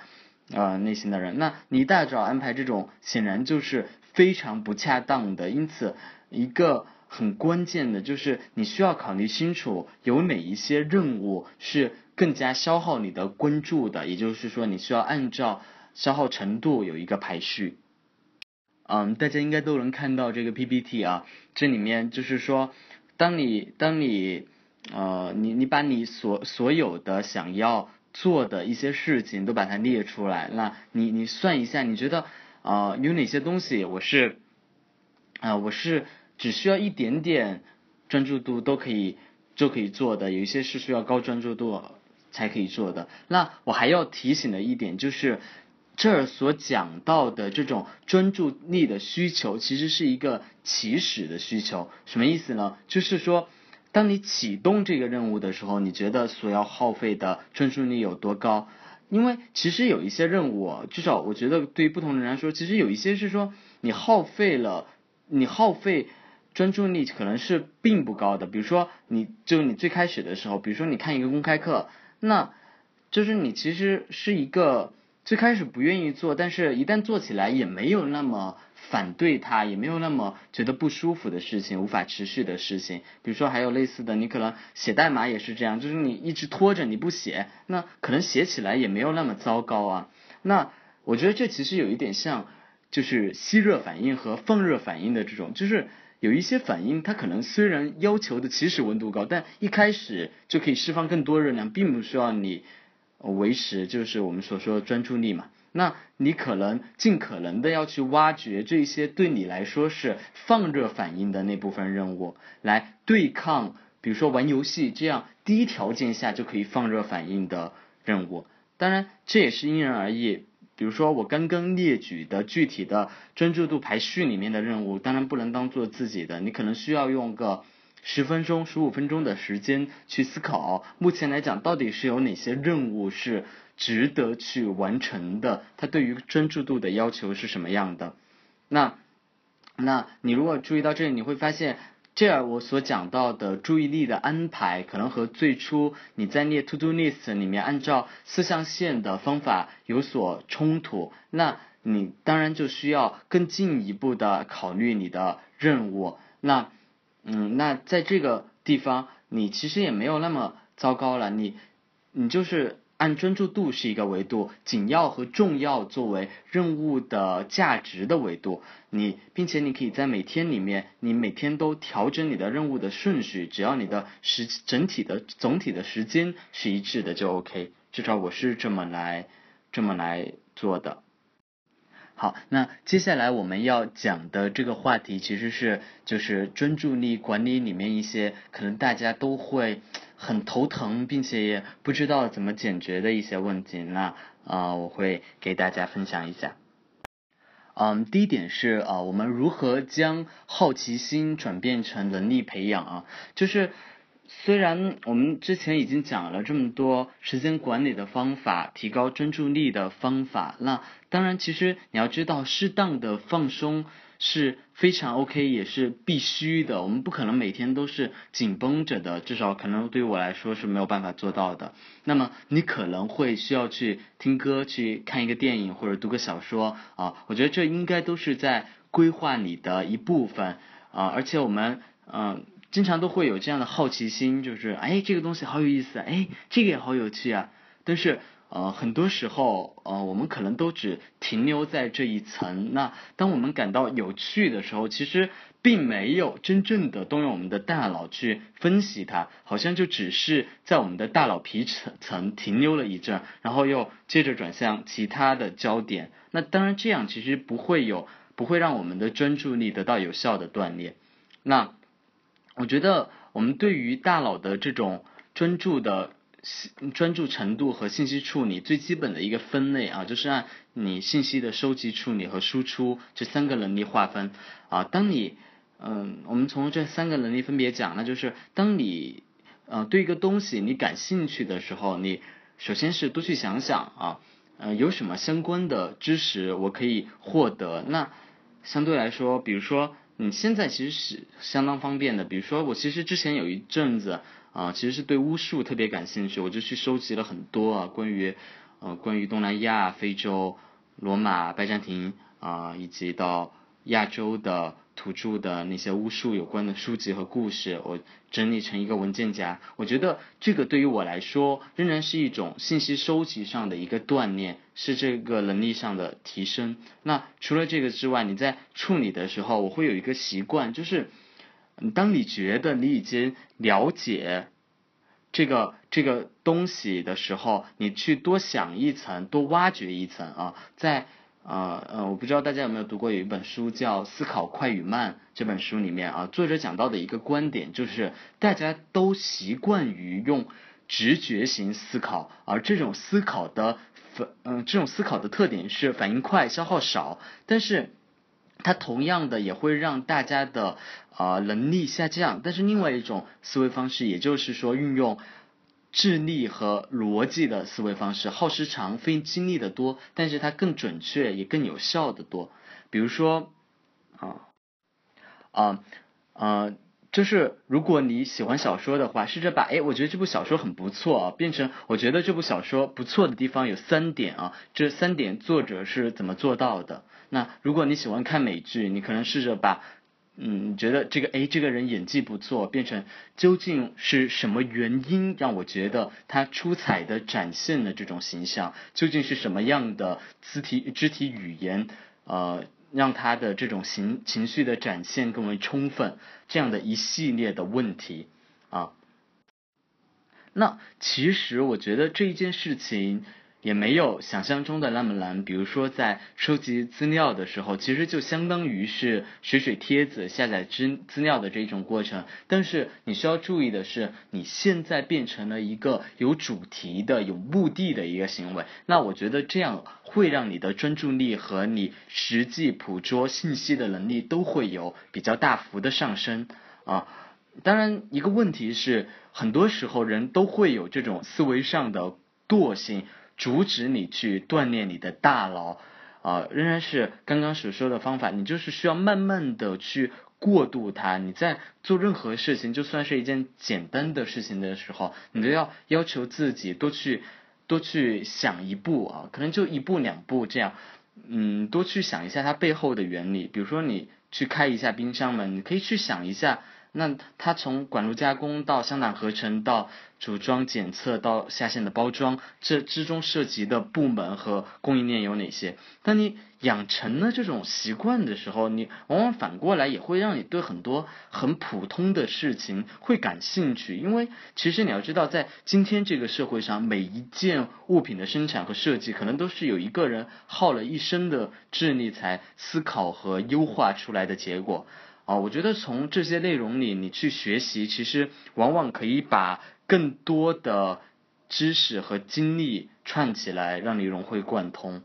呃类型的人，那你一大早安排这种，显然就是。非常不恰当的，因此一个很关键的就是你需要考虑清楚有哪一些任务是更加消耗你的关注的，也就是说你需要按照消耗程度有一个排序。嗯，大家应该都能看到这个 PPT 啊，这里面就是说，当你当你呃你你把你所所有的想要做的一些事情都把它列出来，那你你算一下，你觉得？啊，有哪些东西我是啊，我是只需要一点点专注度都可以就可以做的，有一些是需要高专注度才可以做的。那我还要提醒的一点就是，这儿所讲到的这种专注力的需求，其实是一个起始的需求。什么意思呢？就是说，当你启动这个任务的时候，你觉得所要耗费的专注力有多高？因为其实有一些任务，至少我觉得对于不同人来说，其实有一些是说你耗费了，你耗费专注力可能是并不高的。比如说，你就你最开始的时候，比如说你看一个公开课，那就是你其实是一个最开始不愿意做，但是一旦做起来也没有那么。反对他也没有那么觉得不舒服的事情，无法持续的事情，比如说还有类似的，你可能写代码也是这样，就是你一直拖着你不写，那可能写起来也没有那么糟糕啊。那我觉得这其实有一点像，就是吸热反应和放热反应的这种，就是有一些反应它可能虽然要求的起始温度高，但一开始就可以释放更多热量，并不需要你维持，就是我们所说的专注力嘛。那你可能尽可能的要去挖掘这些对你来说是放热反应的那部分任务，来对抗，比如说玩游戏这样低条件下就可以放热反应的任务。当然，这也是因人而异。比如说我刚刚列举的具体的专注度排序里面的任务，当然不能当做自己的，你可能需要用个十分钟、十五分钟的时间去思考。目前来讲，到底是有哪些任务是？值得去完成的，它对于专注度的要求是什么样的？那，那你如果注意到这里，你会发现，这儿我所讲到的注意力的安排，可能和最初你在列 to do list 里面按照四象限的方法有所冲突。那你当然就需要更进一步的考虑你的任务。那，嗯，那在这个地方，你其实也没有那么糟糕了。你，你就是按专注度是一个维度，紧要和重要作为任务的价值的维度。你，并且你可以在每天里面，你每天都调整你的任务的顺序，只要你的时整体的总体的时间是一致的就 OK。至少我是这么来，这么来做的。好，那接下来我们要讲的这个话题其实是就是专注力管理里面一些可能大家都会很头疼，并且也不知道怎么解决的一些问题。那啊，我会给大家分享一下。嗯，第一点是啊，我们如何将好奇心转变成能力培养啊？就是。虽然我们之前已经讲了这么多时间管理的方法，提高专注力的方法，那当然，其实你要知道，适当的放松是非常 OK，也是必须的。我们不可能每天都是紧绷着的，至少可能对于我来说是没有办法做到的。那么你可能会需要去听歌、去看一个电影或者读个小说啊，我觉得这应该都是在规划你的一部分啊，而且我们嗯。经常都会有这样的好奇心，就是哎，这个东西好有意思，哎，这个也好有趣啊。但是呃，很多时候呃，我们可能都只停留在这一层。那当我们感到有趣的时候，其实并没有真正的动用我们的大脑去分析它，好像就只是在我们的大脑皮层层停留了一阵，然后又接着转向其他的焦点。那当然这样其实不会有，不会让我们的专注力得到有效的锻炼。那。我觉得我们对于大脑的这种专注的专注程度和信息处理最基本的一个分类啊，就是按你信息的收集、处理和输出这三个能力划分啊。当你嗯，我们从这三个能力分别讲，那就是当你呃对一个东西你感兴趣的时候，你首先是多去想想啊，呃有什么相关的知识我可以获得。那相对来说，比如说。你现在其实是相当方便的，比如说我其实之前有一阵子啊，其实是对巫术特别感兴趣，我就去收集了很多啊关于呃关于东南亚、非洲、罗马、拜占庭啊以及到亚洲的。土著的那些巫术有关的书籍和故事，我整理成一个文件夹。我觉得这个对于我来说，仍然是一种信息收集上的一个锻炼，是这个能力上的提升。那除了这个之外，你在处理的时候，我会有一个习惯，就是当你觉得你已经了解这个这个东西的时候，你去多想一层，多挖掘一层啊，在。啊呃，我不知道大家有没有读过有一本书叫《思考快与慢》这本书里面啊，作者讲到的一个观点就是，大家都习惯于用直觉型思考，而这种思考的反嗯这种思考的特点是反应快、消耗少，但是它同样的也会让大家的啊能力下降。但是另外一种思维方式，也就是说运用。智力和逻辑的思维方式耗时长、费精力的多，但是它更准确也更有效的多。比如说，啊啊啊，就是如果你喜欢小说的话，试着把哎，我觉得这部小说很不错啊，变成我觉得这部小说不错的地方有三点啊，这三点作者是怎么做到的？那如果你喜欢看美剧，你可能试着把。嗯，觉得这个哎，这个人演技不错，变成究竟是什么原因让我觉得他出彩的展现了这种形象？究竟是什么样的肢体肢体语言，呃，让他的这种情情绪的展现更为充分？这样的一系列的问题啊，那其实我觉得这一件事情。也没有想象中的那么难。比如说，在收集资料的时候，其实就相当于是水水帖子下载资资料的这种过程。但是你需要注意的是，你现在变成了一个有主题的、有目的的一个行为。那我觉得这样会让你的专注力和你实际捕捉信息的能力都会有比较大幅的上升啊。当然，一个问题是，很多时候人都会有这种思维上的惰性。阻止你去锻炼你的大脑，啊，仍然是刚刚所说的方法，你就是需要慢慢的去过渡它。你在做任何事情，就算是一件简单的事情的时候，你都要要求自己多去多去想一步啊，可能就一步两步这样，嗯，多去想一下它背后的原理。比如说，你去开一下冰箱门，你可以去想一下。那它从管路加工到香胆合成到组装检测到下线的包装，这之中涉及的部门和供应链有哪些？当你养成了这种习惯的时候，你往往反过来也会让你对很多很普通的事情会感兴趣，因为其实你要知道，在今天这个社会上，每一件物品的生产和设计，可能都是有一个人耗了一生的智力才思考和优化出来的结果。啊，我觉得从这些内容里你去学习，其实往往可以把更多的知识和经历串起来，让你融会贯通。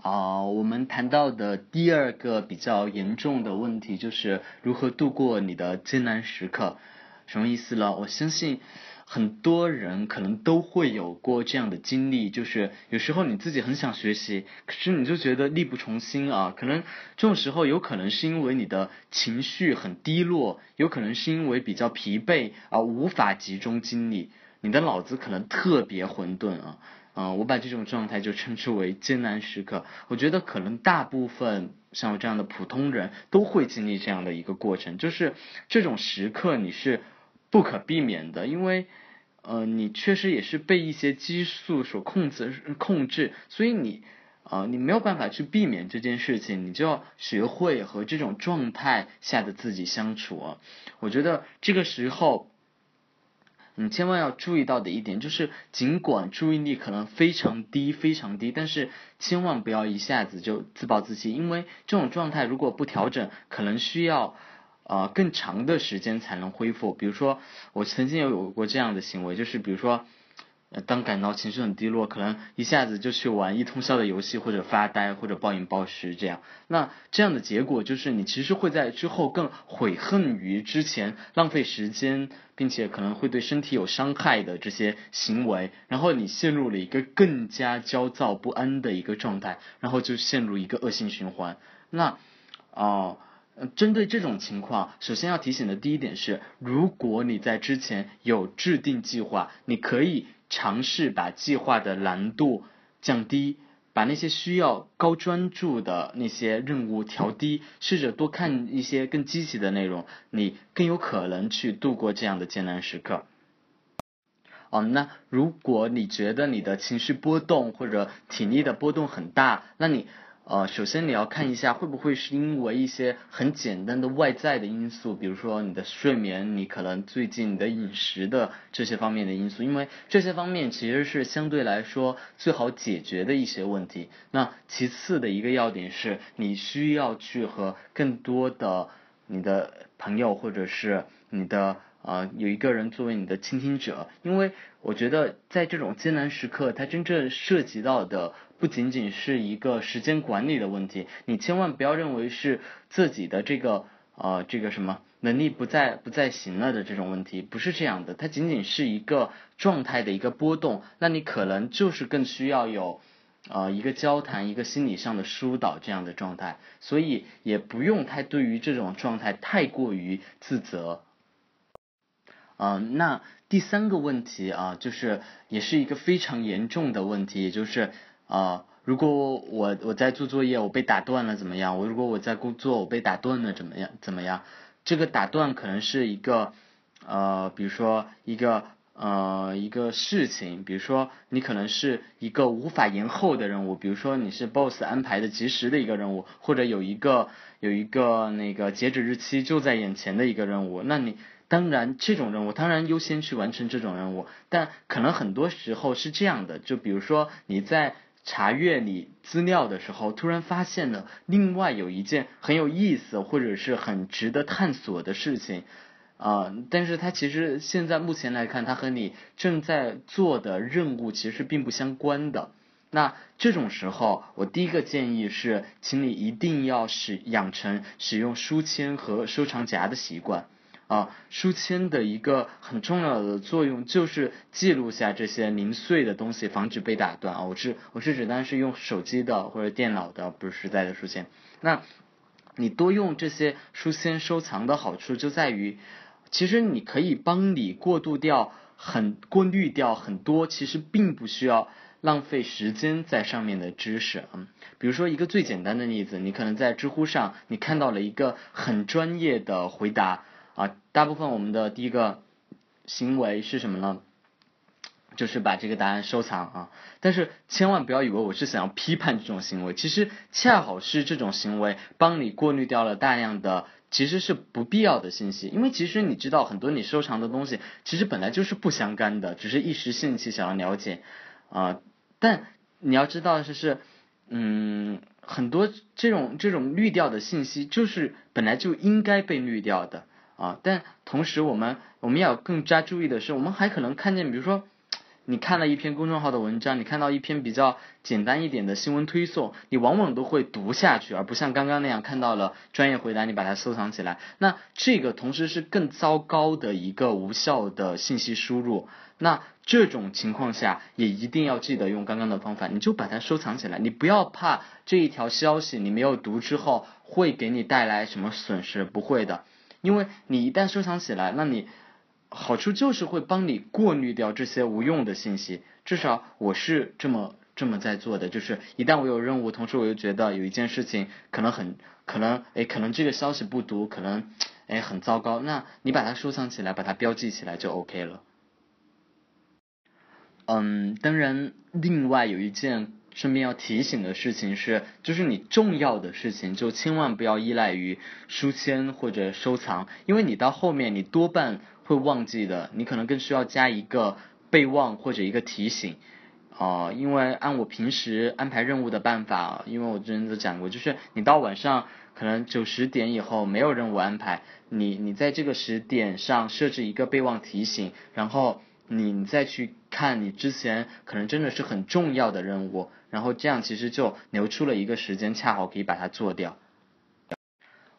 啊，我们谈到的第二个比较严重的问题就是如何度过你的艰难时刻，什么意思呢？我相信。很多人可能都会有过这样的经历，就是有时候你自己很想学习，可是你就觉得力不从心啊。可能这种时候有可能是因为你的情绪很低落，有可能是因为比较疲惫而无法集中精力，你的脑子可能特别混沌啊。嗯，我把这种状态就称之为艰难时刻。我觉得可能大部分像我这样的普通人都会经历这样的一个过程，就是这种时刻你是。不可避免的，因为，呃，你确实也是被一些激素所控制控制，所以你，啊，你没有办法去避免这件事情，你就要学会和这种状态下的自己相处。我觉得这个时候，你千万要注意到的一点就是，尽管注意力可能非常低非常低，但是千万不要一下子就自暴自弃，因为这种状态如果不调整，可能需要。呃，更长的时间才能恢复。比如说，我曾经有有过这样的行为，就是比如说，当感到情绪很低落，可能一下子就去玩一通宵的游戏，或者发呆，或者暴饮暴食这样。那这样的结果就是，你其实会在之后更悔恨于之前浪费时间，并且可能会对身体有伤害的这些行为，然后你陷入了一个更加焦躁不安的一个状态，然后就陷入一个恶性循环。那，哦。针对这种情况，首先要提醒的第一点是，如果你在之前有制定计划，你可以尝试把计划的难度降低，把那些需要高专注的那些任务调低，试着多看一些更积极的内容，你更有可能去度过这样的艰难时刻。哦，那如果你觉得你的情绪波动或者体力的波动很大，那你。呃，首先你要看一下会不会是因为一些很简单的外在的因素，比如说你的睡眠，你可能最近你的饮食的这些方面的因素，因为这些方面其实是相对来说最好解决的一些问题。那其次的一个要点是，你需要去和更多的你的朋友或者是你的。啊，有一个人作为你的倾听者，因为我觉得在这种艰难时刻，它真正涉及到的不仅仅是一个时间管理的问题。你千万不要认为是自己的这个呃这个什么能力不再不再行了的这种问题，不是这样的。它仅仅是一个状态的一个波动，那你可能就是更需要有呃一个交谈，一个心理上的疏导这样的状态。所以也不用太对于这种状态太过于自责。嗯，那第三个问题啊，就是也是一个非常严重的问题，也就是啊，如果我我在做作业，我被打断了怎么样？我如果我在工作，我被打断了怎么样？怎么样？这个打断可能是一个呃，比如说一个呃一个事情，比如说你可能是一个无法延后的任务，比如说你是 boss 安排的及时的一个任务，或者有一个有一个那个截止日期就在眼前的一个任务，那你。当然，这种任务当然优先去完成这种任务，但可能很多时候是这样的，就比如说你在查阅你资料的时候，突然发现了另外有一件很有意思或者是很值得探索的事情，啊，但是它其实现在目前来看，它和你正在做的任务其实并不相关的。那这种时候，我第一个建议是，请你一定要使养成使用书签和收藏夹的习惯。啊，书签的一个很重要的作用就是记录下这些零碎的东西，防止被打断啊。我是我是指当是用手机的或者电脑的，不是实在的书签。那你多用这些书签收藏的好处就在于，其实你可以帮你过渡掉很过滤掉很多其实并不需要浪费时间在上面的知识。嗯，比如说一个最简单的例子，你可能在知乎上你看到了一个很专业的回答啊，大部分我们的第一个行为是什么呢？就是把这个答案收藏啊，但是千万不要以为我是想要批判这种行为，其实恰好是这种行为帮你过滤掉了大量的其实是不必要的信息，因为其实你知道很多你收藏的东西其实本来就是不相干的，只是一时兴起想要了解。啊，但你要知道就是嗯很多这种这种滤掉的信息就是本来就应该被滤掉的啊，但同时我们我们要更加注意的是，我们还可能看见比如说。你看了一篇公众号的文章，你看到一篇比较简单一点的新闻推送，你往往都会读下去，而不像刚刚那样看到了专业回答，你把它收藏起来。那这个同时是更糟糕的一个无效的信息输入。那这种情况下，也一定要记得用刚刚的方法，你就把它收藏起来。你不要怕这一条消息你没有读之后会给你带来什么损失，不会的，因为你一旦收藏起来，那你。好处就是会帮你过滤掉这些无用的信息，至少我是这么这么在做的。就是一旦我有任务，同时我又觉得有一件事情可能很可能，哎，可能这个消息不读，可能哎很糟糕，那你把它收藏起来，把它标记起来就 OK 了。嗯，当然，另外有一件顺便要提醒的事情是，就是你重要的事情就千万不要依赖于书签或者收藏，因为你到后面你多半。会忘记的，你可能更需要加一个备忘或者一个提醒啊，因为按我平时安排任务的办法，因为我之前都讲过，就是你到晚上可能九十点以后没有任务安排，你你在这个时点上设置一个备忘提醒，然后你再去看你之前可能真的是很重要的任务，然后这样其实就留出了一个时间，恰好可以把它做掉。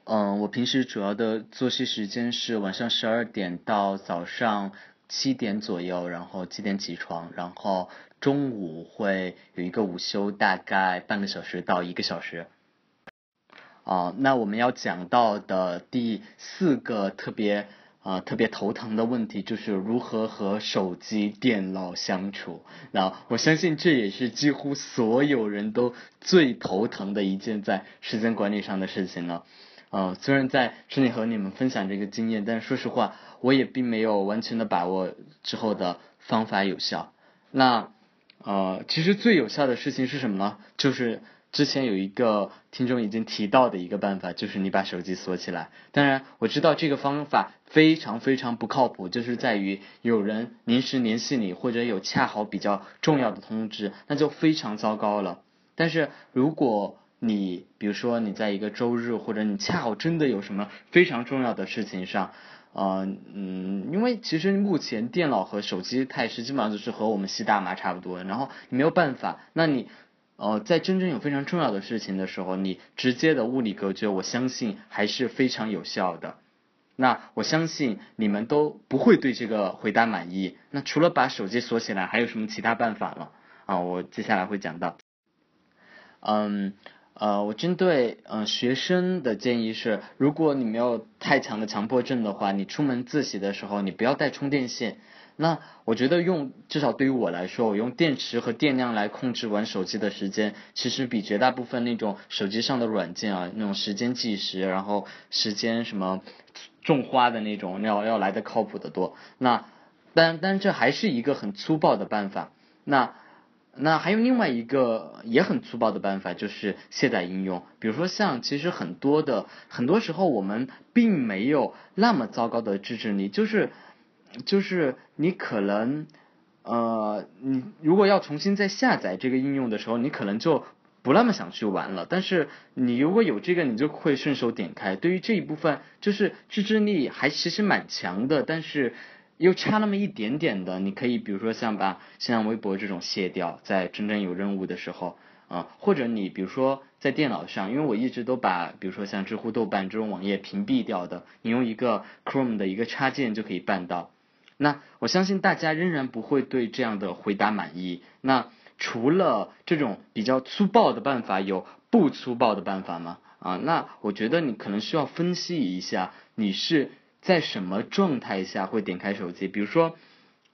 嗯，我平时主要的作息时间是晚上十二点到早上七点左右，然后七点起床，然后中午会有一个午休，大概半个小时到一个小时。啊，那我们要讲到的第四个特别啊特别头疼的问题就是如何和手机、电脑相处。那我相信这也是几乎所有人都最头疼的一件在时间管理上的事情了。呃，虽然在这里和你们分享这个经验，但说实话，我也并没有完全的把握之后的方法有效。那呃，其实最有效的事情是什么呢？就是之前有一个听众已经提到的一个办法，就是你把手机锁起来。当然，我知道这个方法非常非常不靠谱，就是在于有人临时联系你，或者有恰好比较重要的通知，那就非常糟糕了。但是如果你比如说你在一个周日，或者你恰好真的有什么非常重要的事情上，呃嗯，因为其实目前电脑和手机态势基本上就是和我们吸大麻差不多，然后你没有办法，那你呃在真正有非常重要的事情的时候，你直接的物理隔绝，我相信还是非常有效的。那我相信你们都不会对这个回答满意。那除了把手机锁起来，还有什么其他办法了？啊，我接下来会讲到，嗯。呃，我针对嗯学生的建议是，如果你没有太强的强迫症的话，你出门自习的时候，你不要带充电线。那我觉得用至少对于我来说，我用电池和电量来控制玩手机的时间，其实比绝大部分那种手机上的软件啊，那种时间计时，然后时间什么种花的那种要要来的靠谱的多。那但但这还是一个很粗暴的办法。那那还有另外一个也很粗暴的办法，就是卸载应用。比如说像其实很多的，很多时候我们并没有那么糟糕的自制力，就是就是你可能呃，你如果要重新再下载这个应用的时候，你可能就不那么想去玩了。但是你如果有这个，你就会顺手点开。对于这一部分，就是自制力还其实蛮强的，但是。又差那么一点点的，你可以比如说像把新浪微博这种卸掉，在真正有任务的时候，啊，或者你比如说在电脑上，因为我一直都把比如说像知乎、豆瓣这种网页屏蔽掉的，你用一个 Chrome 的一个插件就可以办到。那我相信大家仍然不会对这样的回答满意。那除了这种比较粗暴的办法，有不粗暴的办法吗？啊，那我觉得你可能需要分析一下，你是。在什么状态下会点开手机？比如说，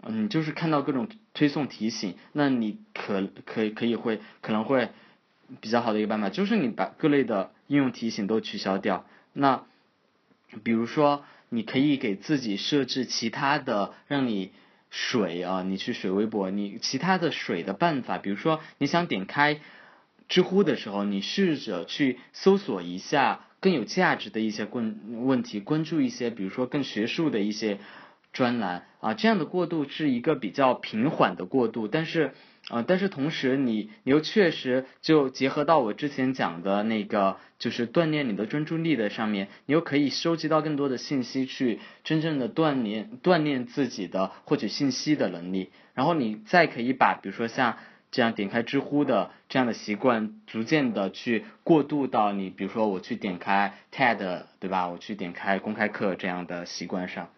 嗯，就是看到各种推送提醒，那你可可可以会可能会比较好的一个办法，就是你把各类的应用提醒都取消掉。那比如说，你可以给自己设置其他的让你水啊，你去水微博，你其他的水的办法，比如说你想点开知乎的时候，你试着去搜索一下更有价值的一些问问题，关注一些比如说更学术的一些专栏啊，这样的过渡是一个比较平缓的过渡，但是。呃，但是同时你你又确实就结合到我之前讲的那个，就是锻炼你的专注力的上面，你又可以收集到更多的信息，去真正的锻炼锻炼自己的获取信息的能力。然后你再可以把，比如说像这样点开知乎的这样的习惯，逐渐的去过渡到你，比如说我去点开 TED，对吧？我去点开公开课这样的习惯上，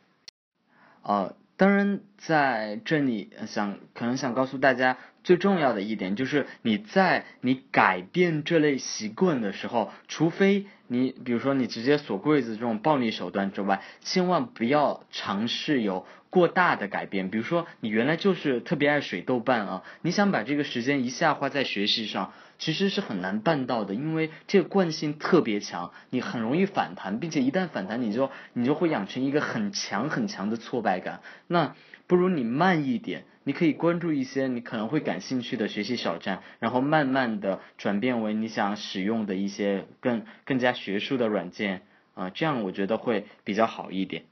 呃。当然，在这里想可能想告诉大家，最重要的一点就是你在你改变这类习惯的时候，除非你比如说你直接锁柜子这种暴力手段之外，千万不要尝试有过大的改变。比如说你原来就是特别爱水豆瓣啊，你想把这个时间一下花在学习上。其实是很难办到的，因为这个惯性特别强，你很容易反弹，并且一旦反弹，你就你就会养成一个很强很强的挫败感。那不如你慢一点，你可以关注一些你可能会感兴趣的学习小站，然后慢慢的转变为你想使用的一些更更加学术的软件啊，这样我觉得会比较好一点。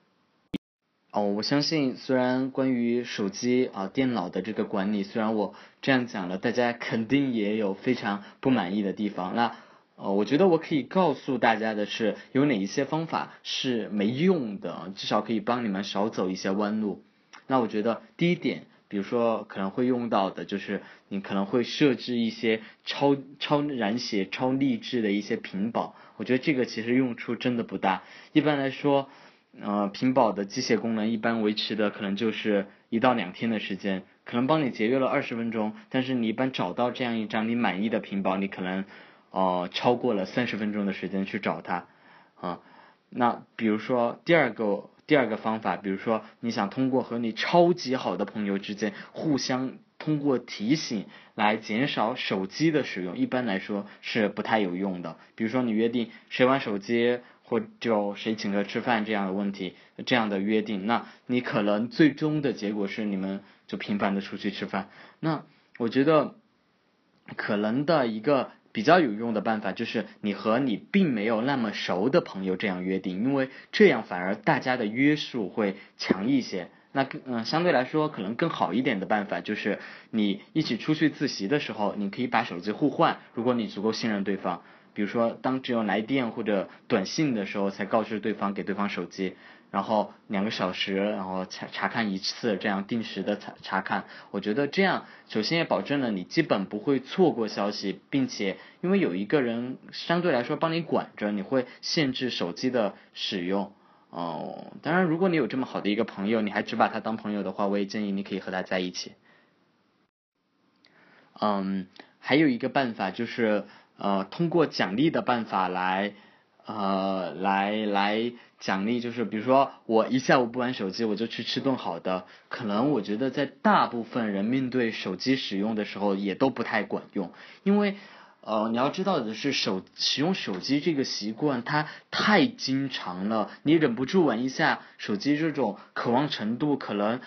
哦，我相信，虽然关于手机啊、电脑的这个管理，虽然我这样讲了，大家肯定也有非常不满意的地方。那呃，我觉得我可以告诉大家的是，有哪一些方法是没用的，至少可以帮你们少走一些弯路。那我觉得第一点，比如说可能会用到的，就是你可能会设置一些超超燃血、超励志的一些屏保。我觉得这个其实用处真的不大。一般来说。呃，屏保的机械功能一般维持的可能就是一到两天的时间，可能帮你节约了二十分钟，但是你一般找到这样一张你满意的屏保，你可能呃超过了三十分钟的时间去找它啊。那比如说第二个第二个方法，比如说你想通过和你超级好的朋友之间互相通过提醒来减少手机的使用，一般来说是不太有用的。比如说你约定谁玩手机。或就谁请客吃饭这样的问题，这样的约定，那你可能最终的结果是你们就频繁的出去吃饭。那我觉得可能的一个比较有用的办法就是你和你并没有那么熟的朋友这样约定，因为这样反而大家的约束会强一些。那嗯相对来说可能更好一点的办法就是你一起出去自习的时候，你可以把手机互换，如果你足够信任对方。比如说，当只有来电或者短信的时候，才告知对方给对方手机，然后两个小时，然后查查看一次，这样定时的查查看。我觉得这样首先也保证了你基本不会错过消息，并且因为有一个人相对来说帮你管着，你会限制手机的使用。哦，当然，如果你有这么好的一个朋友，你还只把他当朋友的话，我也建议你可以和他在一起。嗯，还有一个办法就是。呃，通过奖励的办法来，呃，来来奖励，就是比如说我一下午不玩手机，我就去吃顿好的。可能我觉得在大部分人面对手机使用的时候，也都不太管用，因为呃，你要知道的是手使用手机这个习惯它太经常了，你忍不住玩一下手机，这种渴望程度可能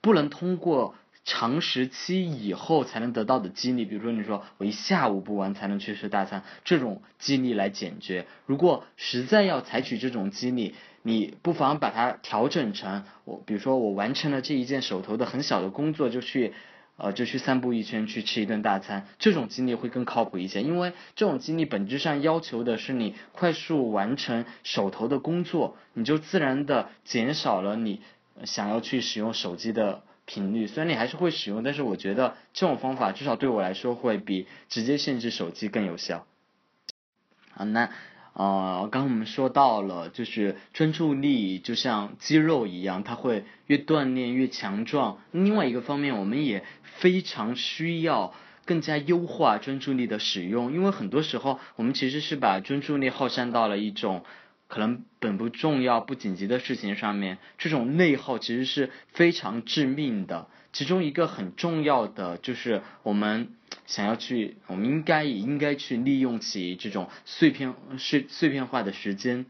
不能通过。长时期以后才能得到的激励，比如说你说我一下午不玩才能去吃大餐，这种激励来解决。如果实在要采取这种激励，你不妨把它调整成我，比如说我完成了这一件手头的很小的工作，就去呃就去散步一圈，去吃一顿大餐，这种激励会更靠谱一些。因为这种激励本质上要求的是你快速完成手头的工作，你就自然的减少了你想要去使用手机的。频率虽然你还是会使用，但是我觉得这种方法至少对我来说会比直接限制手机更有效。啊，那呃，刚刚我们说到了，就是专注力就像肌肉一样，它会越锻炼越强壮。另外一个方面，我们也非常需要更加优化专注力的使用，因为很多时候我们其实是把专注力耗散到了一种可能本不重要、不紧急的事情上面，这种内耗其实是非常致命的。其中一个很重要的就是我们想要去，我们应该也应该去利用起这种碎片碎碎片化的时间。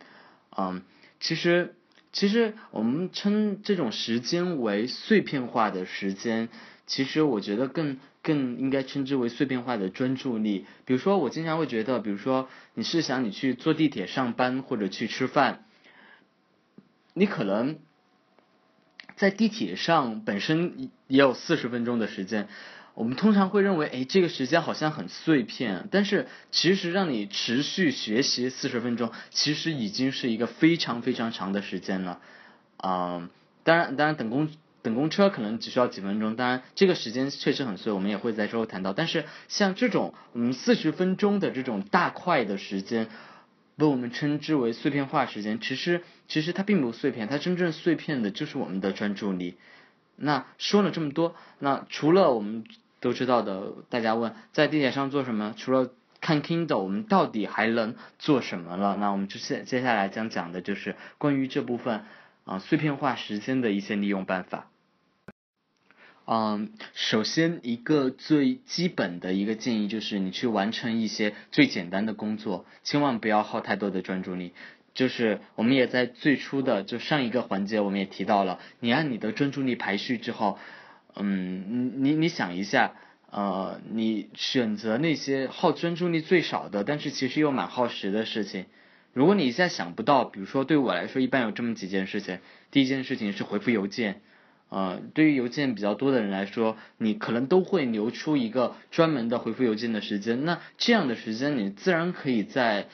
嗯，其实其实我们称这种时间为碎片化的时间，其实我觉得更。更应该称之为碎片化的专注力。比如说，我经常会觉得，比如说，你是想你去坐地铁上班或者去吃饭，你可能在地铁上本身也有四十分钟的时间。我们通常会认为，哎，这个时间好像很碎片，但是其实让你持续学习四十分钟，其实已经是一个非常非常长的时间了。啊，当然，当然等公。等公车可能只需要几分钟，当然这个时间确实很碎，我们也会在之后谈到。但是像这种嗯四十分钟的这种大块的时间，被我们称之为碎片化时间。其实其实它并不碎片，它真正碎片的就是我们的专注力。那说了这么多，那除了我们都知道的，大家问在地铁上做什么？除了看 Kindle，我们到底还能做什么了？那我们就接接下来将讲的就是关于这部分啊碎片化时间的一些利用办法。嗯，首先一个最基本的一个建议就是你去完成一些最简单的工作，千万不要耗太多的专注力。就是我们也在最初的就上一个环节我们也提到了，你按你的专注力排序之后，嗯，你你想一下，呃，你选择那些耗专注力最少的，但是其实又蛮耗时的事情。如果你一下想不到，比如说对我来说，一般有这么几件事情。第一件事情是回复邮件。呃，对于邮件比较多的人来说，你可能都会留出一个专门的回复邮件的时间。那这样的时间，你自然可以在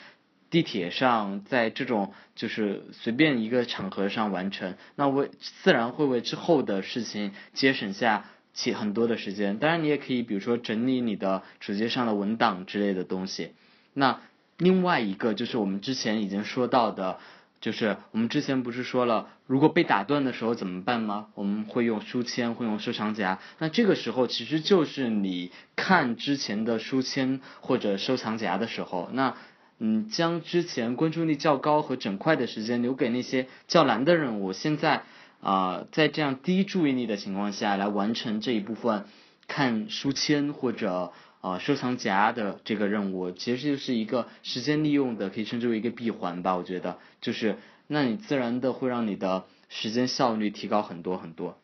地铁上，在这种就是随便一个场合上完成。那为自然会为之后的事情节省下起很多的时间。当然，你也可以比如说整理你的手机上的文档之类的东西。那另外一个就是我们之前已经说到的。就是我们之前不是说了，如果被打断的时候怎么办吗？我们会用书签，会用收藏夹。那这个时候其实就是你看之前的书签或者收藏夹的时候，那嗯，将之前关注力较高和整块的时间留给那些较难的任务。现在啊，在这样低注意力的情况下来完成这一部分看书签或者。啊，收藏夹的这个任务其实就是一个时间利用的，可以称之为一个闭环吧。我觉得，就是那你自然的会让你的时间效率提高很多很多。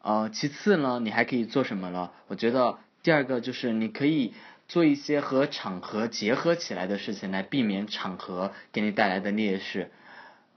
呃，其次呢，你还可以做什么呢？我觉得第二个就是你可以做一些和场合结合起来的事情，来避免场合给你带来的劣势。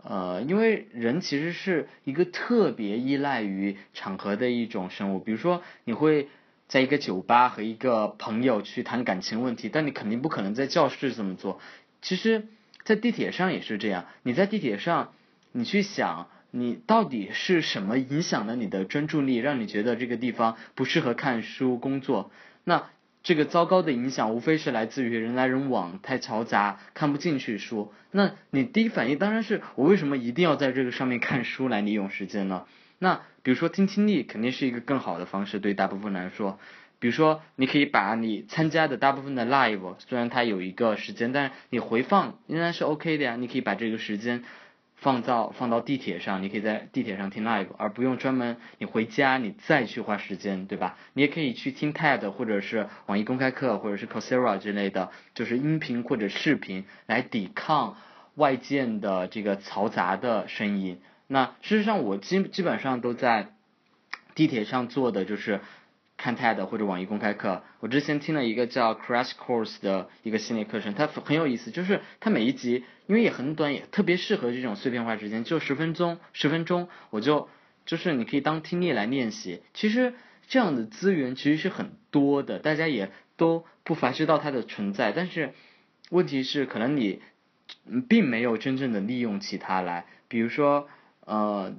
呃，因为人其实是一个特别依赖于场合的一种生物，比如说你会。在一个酒吧和一个朋友去谈感情问题，但你肯定不可能在教室这么做。其实，在地铁上也是这样。你在地铁上，你去想，你到底是什么影响了你的专注力，让你觉得这个地方不适合看书工作？那这个糟糕的影响，无非是来自于人来人往太嘈杂，看不进去书。那你第一反应当然是，我为什么一定要在这个上面看书来利用时间呢？那比如说听听力肯定是一个更好的方式，对大部分来说。比如说，你可以把你参加的大部分的 live，虽然它有一个时间，但是你回放仍然是 OK 的呀。你可以把这个时间放到放到地铁上，你可以在地铁上听 live，而不用专门你回家你再去花时间，对吧？你也可以去听 TED 或者是网易公开课或者是 Coursera 之类的，就是音频或者视频来抵抗外界的这个嘈杂的声音。那事实上，我基基本上都在地铁上做的就是看 TED 或者网易公开课。我之前听了一个叫 Crash Course 的一个系列课程，它很有意思，就是它每一集因为也很短，也特别适合这种碎片化时间，就十分钟，十分钟我就就是你可以当听力来练习。其实这样的资源其实是很多的，大家也都不乏知道它的存在，但是问题是可能你并没有真正的利用起它来，比如说。呃，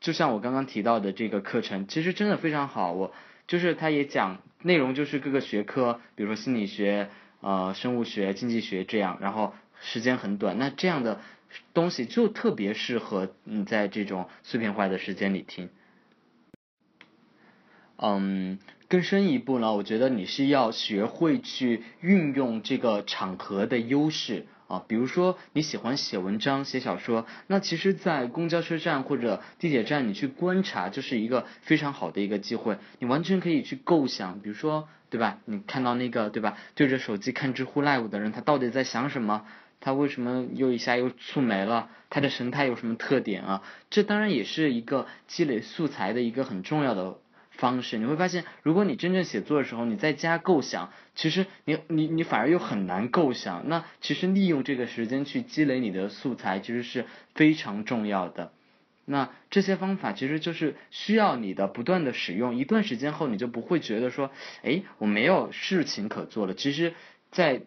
就像我刚刚提到的这个课程，其实真的非常好。我就是他也讲内容，就是各个学科，比如说心理学、呃生物学、经济学这样，然后时间很短。那这样的东西就特别适合你在这种碎片化的时间里听。嗯，更深一步呢，我觉得你是要学会去运用这个场合的优势。啊，比如说你喜欢写文章、写小说，那其实，在公交车站或者地铁站，你去观察，就是一个非常好的一个机会。你完全可以去构想，比如说，对吧？你看到那个，对吧？对着手机看知乎 Live 的人，他到底在想什么？他为什么又一下又蹙眉了？他的神态有什么特点啊？这当然也是一个积累素材的一个很重要的。方式你会发现，如果你真正写作的时候，你在家构想，其实你你你反而又很难构想。那其实利用这个时间去积累你的素材，其实是非常重要的。那这些方法其实就是需要你的不断的使用，一段时间后，你就不会觉得说，哎，我没有事情可做了。其实，在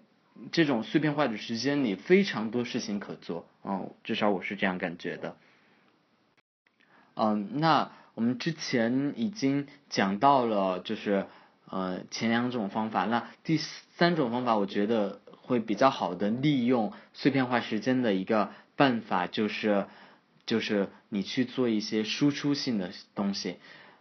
这种碎片化的时间里，非常多事情可做。嗯，至少我是这样感觉的。嗯，那。我们之前已经讲到了，就是呃前两种方法，那第三种方法，我觉得会比较好的利用碎片化时间的一个办法，就是就是你去做一些输出性的东西，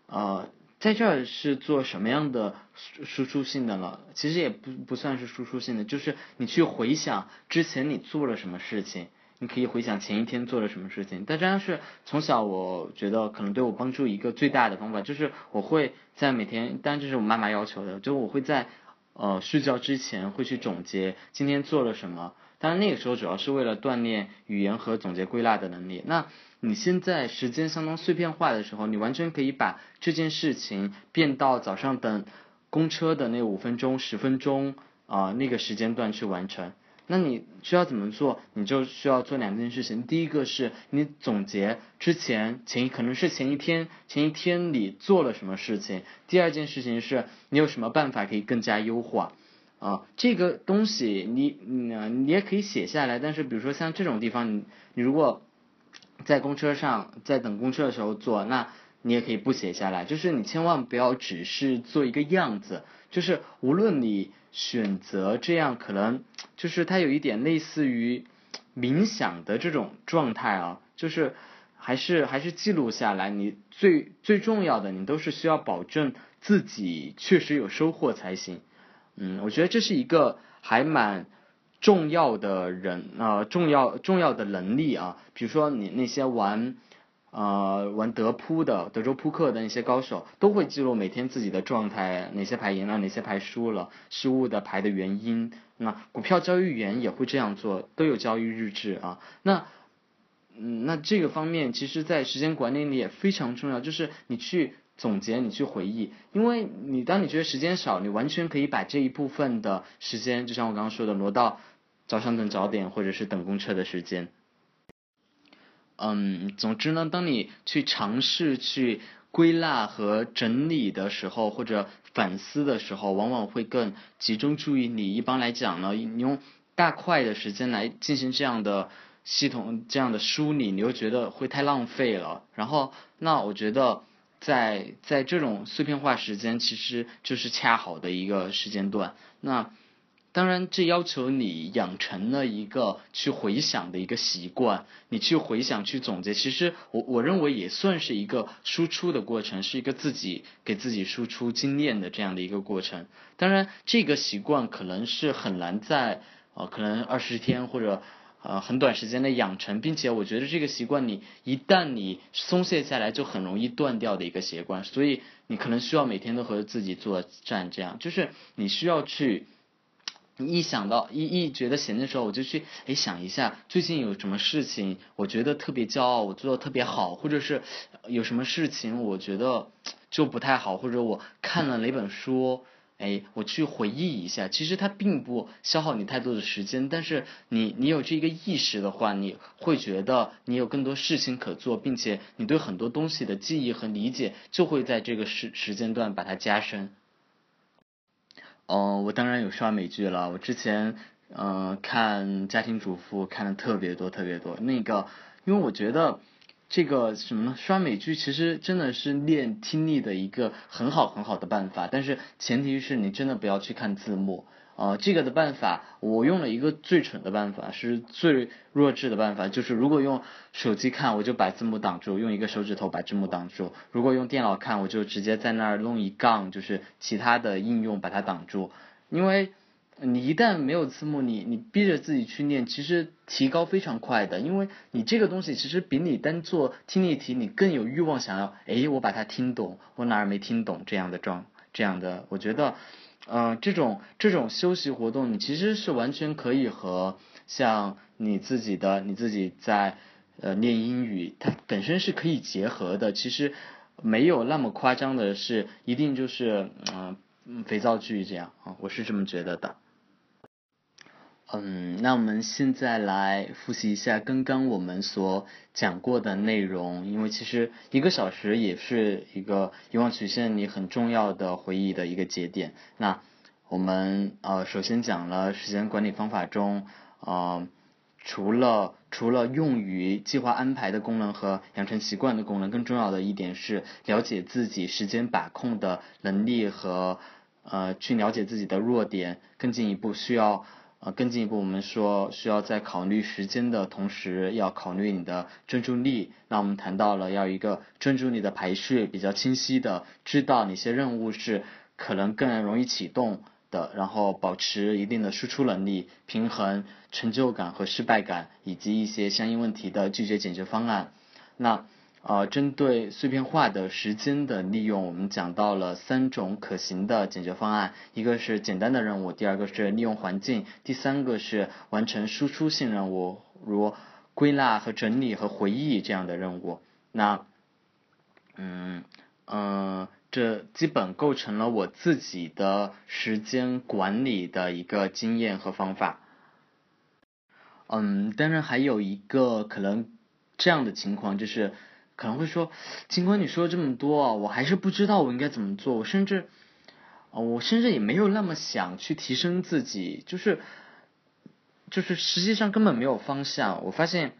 呃，在这儿是做什么样的输出性的呢？其实也不不算是输出性的，就是你去回想之前你做了什么事情。你可以回想前一天做了什么事情，但这样是从小我觉得可能对我帮助一个最大的方法，就是我会在每天，当然这是我妈妈要求的，就我会在呃睡觉之前会去总结今天做了什么，当然那个时候主要是为了锻炼语言和总结归纳的能力。那你现在时间相当碎片化的时候，你完全可以把这件事情变到早上等公车的那五分钟、十分钟啊那个时间段去完成。那你需要怎么做？你就需要做两件事情。第一个是你总结之前前可能是前一天前一天里做了什么事情。第二件事情是你有什么办法可以更加优化啊？这个东西你你你也可以写下来。但是比如说像这种地方，你你如果在公车上在等公车的时候做，那你也可以不写下来。就是你千万不要只是做一个样子。就是无论你。选择这样可能就是它有一点类似于冥想的这种状态啊，就是还是还是记录下来，你最最重要的，你都是需要保证自己确实有收获才行。嗯，我觉得这是一个还蛮重要的人啊，重要重要的能力啊，比如说你那些玩。呃，玩德扑的德州扑克的那些高手都会记录每天自己的状态，哪些牌赢了，哪些牌输了，失误的牌的原因。那股票交易员也会这样做，都有交易日志啊。那，嗯，那这个方面其实在时间管理里也非常重要，就是你去总结，你去回忆，因为你当你觉得时间少，你完全可以把这一部分的时间，就像我刚刚说的，挪到早上等早点或者是等公车的时间。嗯，总之呢，当你去尝试去归纳和整理的时候，或者反思的时候，往往会更集中注意力。一般来讲呢，你用大块的时间来进行这样的系统、这样的梳理，你又觉得会太浪费了。然后，那我觉得在在这种碎片化时间，其实就是恰好的一个时间段。那当然，这要求你养成了一个去回想的一个习惯，你去回想、去总结。其实，我我认为也算是一个输出的过程，是一个自己给自己输出经验的这样的一个过程。当然，这个习惯可能是很难在呃，可能二十天或者呃很短时间内养成，并且我觉得这个习惯你一旦你松懈下来，就很容易断掉的一个习惯。所以，你可能需要每天都和自己作战，这样就是你需要去。你一想到一一觉得闲的时候，我就去哎想一下最近有什么事情，我觉得特别骄傲，我做的特别好，或者是有什么事情我觉得就不太好，或者我看了哪本书，哎，我去回忆一下。其实它并不消耗你太多的时间，但是你你有这个意识的话，你会觉得你有更多事情可做，并且你对很多东西的记忆和理解就会在这个时时间段把它加深。哦，我当然有刷美剧了。我之前嗯看家庭主妇看的特别多特别多。那个，因为我觉得这个什么呢？刷美剧其实真的是练听力的一个很好很好的办法，但是前提是你真的不要去看字幕。呃，这个的办法，我用了一个最蠢的办法，是最弱智的办法，就是如果用手机看，我就把字幕挡住，用一个手指头把字幕挡住；如果用电脑看，我就直接在那儿弄一杠，就是其他的应用把它挡住。因为你一旦没有字幕，你你逼着自己去念，其实提高非常快的，因为你这个东西其实比你单做听力题，你更有欲望想要，哎，我把它听懂，我哪儿没听懂这样的状，这样的，我觉得，嗯，这种这种休息活动，你其实是完全可以和像你自己的你自己在呃练英语，它本身是可以结合的，其实没有那么夸张的是，一定就是嗯肥皂剧这样啊，我是这么觉得的。嗯，那我们现在来复习一下刚刚我们所讲过的内容，因为其实一个小时也是一个遗忘曲线里很重要的回忆的一个节点。那我们呃首先讲了时间管理方法中，呃除了除了用于计划安排的功能和养成习惯的功能，更重要的一点是了解自己时间把控的能力和呃去了解自己的弱点，更进一步需要。呃，更进一步，我们说需要在考虑时间的同时，要考虑你的专注力。那我们谈到了要一个专注力的排序比较清晰的，知道哪些任务是可能更容易启动的，然后保持一定的输出能力，平衡成就感和失败感，以及一些相应问题的拒绝解决方案。那呃，针对碎片化的时间的利用，我们讲到了三种可行的解决方案，一个是简单的任务，第二个是利用环境，第三个是完成输出性任务，如归纳和整理和回忆这样的任务。那，嗯嗯，这基本构成了我自己的时间管理的一个经验和方法。嗯，当然还有一个可能这样的情况就是。可能会说，尽管你说这么多，我还是不知道我应该怎么做。我甚至，啊我甚至也没有那么想去提升自己，就是，就是实际上根本没有方向。我发现，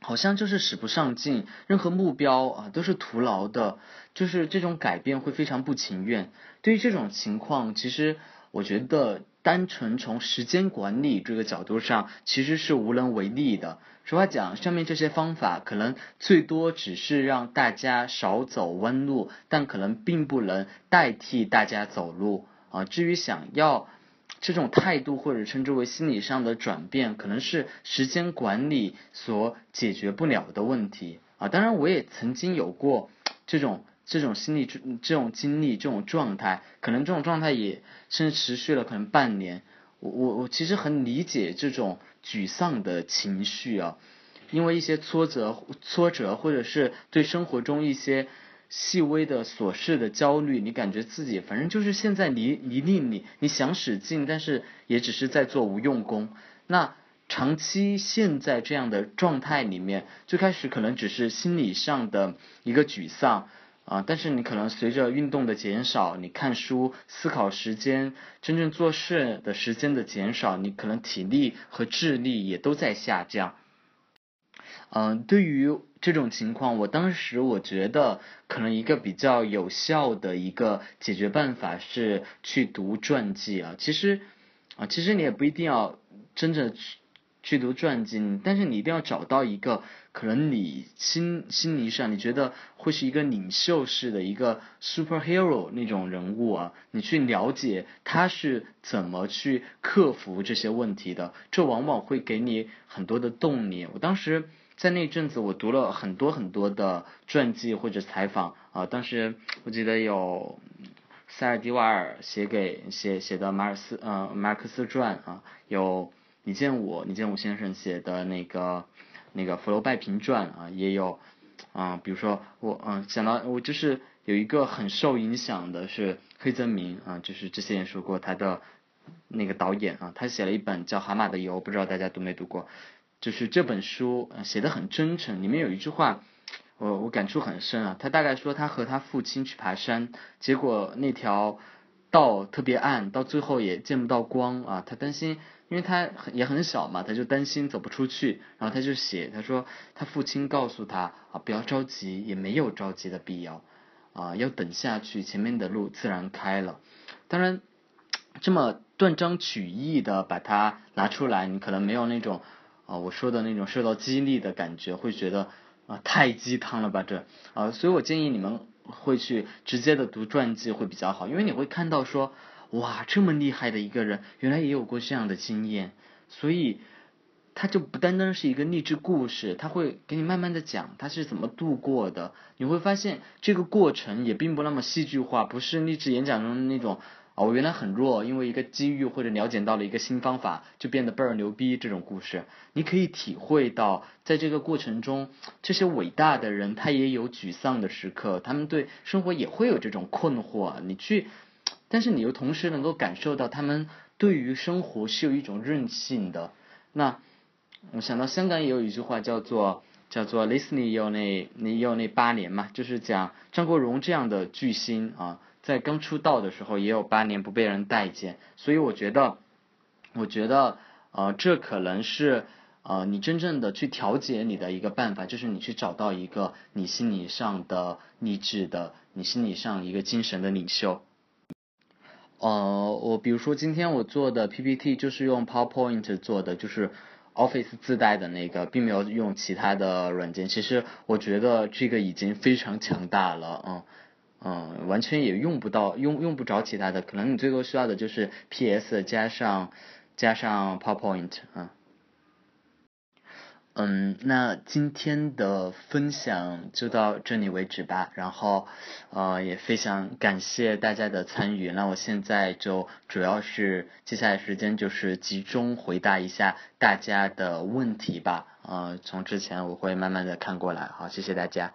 好像就是使不上劲，任何目标啊都是徒劳的，就是这种改变会非常不情愿。对于这种情况，其实我觉得。单纯从时间管理这个角度上，其实是无能为力的。实话讲，上面这些方法可能最多只是让大家少走弯路，但可能并不能代替大家走路啊。至于想要这种态度或者称之为心理上的转变，可能是时间管理所解决不了的问题啊。当然，我也曾经有过这种。这种心理、这种经历、这种状态，可能这种状态也甚至持续了可能半年。我我我其实很理解这种沮丧的情绪啊，因为一些挫折、挫折，或者是对生活中一些细微的琐事的焦虑，你感觉自己反正就是现在离离离你，你想使劲，但是也只是在做无用功。那长期陷在这样的状态里面，最开始可能只是心理上的一个沮丧。啊，但是你可能随着运动的减少，你看书、思考时间、真正做事的时间的减少，你可能体力和智力也都在下降。嗯，对于这种情况，我当时我觉得可能一个比较有效的一个解决办法是去读传记啊。其实啊，其实你也不一定要真正去去。读传记，但是你一定要找到一个可能你心心理上你觉得会是一个领袖式的一个 superhero 那种人物啊，你去了解他是怎么去克服这些问题的，这往往会给你很多的动力。我当时在那阵子，我读了很多很多的传记或者采访啊，当时我记得有塞尔迪瓦尔写给写写的马尔斯呃马克思传啊，有。你见我，你见我先生写的那个那个《福楼拜评传》啊，也有啊，比如说我嗯想到我就是有一个很受影响的是黑泽明啊，就是之前也说过他的那个导演啊，他写了一本叫《蛤蟆的油》，不知道大家读没读过？就是这本书写的很真诚，里面有一句话我我感触很深啊，他大概说他和他父亲去爬山，结果那条道特别暗，到最后也见不到光啊，他担心。因为他也很小嘛，他就担心走不出去，然后他就写，他说他父亲告诉他啊，不要着急，也没有着急的必要，啊，要等下去，前面的路自然开了。当然，这么断章取义的把它拿出来，你可能没有那种啊我说的那种受到激励的感觉，会觉得啊太鸡汤了吧这啊，所以我建议你们会去直接的读传记会比较好，因为你会看到说。哇，这么厉害的一个人，原来也有过这样的经验，所以他就不单单是一个励志故事，他会给你慢慢的讲他是怎么度过的，你会发现这个过程也并不那么戏剧化，不是励志演讲中的那种。哦，我原来很弱，因为一个机遇或者了解到了一个新方法，就变得倍儿牛逼。这种故事，你可以体会到，在这个过程中，这些伟大的人他也有沮丧的时刻，他们对生活也会有这种困惑。你去，但是你又同时能够感受到他们对于生活是有一种韧性的。那我想到香港也有一句话叫做叫做 “Listening 有那你有那八年嘛”，就是讲张国荣这样的巨星啊。在刚出道的时候也有八年不被人待见，所以我觉得，我觉得，呃，这可能是呃你真正的去调节你的一个办法，就是你去找到一个你心理上的励志的，你心理上一个精神的领袖。呃，我比如说今天我做的 PPT 就是用 PowerPoint 做的，就是 Office 自带的那个，并没有用其他的软件。其实我觉得这个已经非常强大了，嗯。嗯，完全也用不到，用用不着其他的，可能你最多需要的就是 PS 加上加上 PowerPoint 啊。嗯，那今天的分享就到这里为止吧。然后呃，也非常感谢大家的参与。那我现在就主要是接下来时间就是集中回答一下大家的问题吧。呃，从之前我会慢慢的看过来。好，谢谢大家。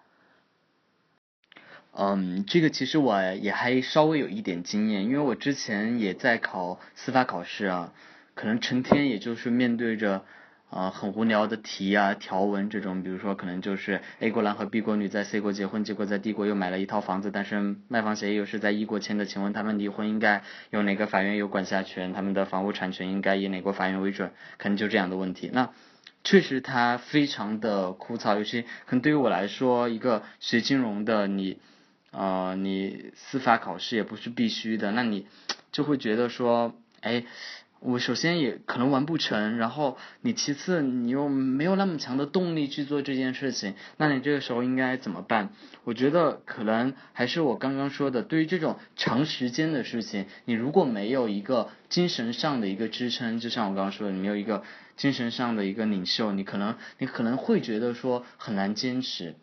嗯，这个其实我也还稍微有一点经验，因为我之前也在考司法考试啊，可能成天也就是面对着啊很无聊的题啊条文这种，比如说可能就是 A 国男和 B 国女在 C 国结婚，结果在 D 国又买了一套房子，但是卖房协议又是在 E 国签的，请问他们离婚应该由哪个法院有管辖权？他们的房屋产权应该以哪国法院为准？可能就这样的问题。那确实它非常的枯燥，尤其可能对于我来说，一个学金融的你。呃，你司法考试也不是必须的，那你就会觉得说，哎，我首先也可能完不成，然后你其次你又没有那么强的动力去做这件事情，那你这个时候应该怎么办？我觉得可能还是我刚刚说的，对于这种长时间的事情，你如果没有一个精神上的一个支撑，就像我刚刚说的，你没有一个精神上的一个领袖，你可能你可能会觉得说很难坚持。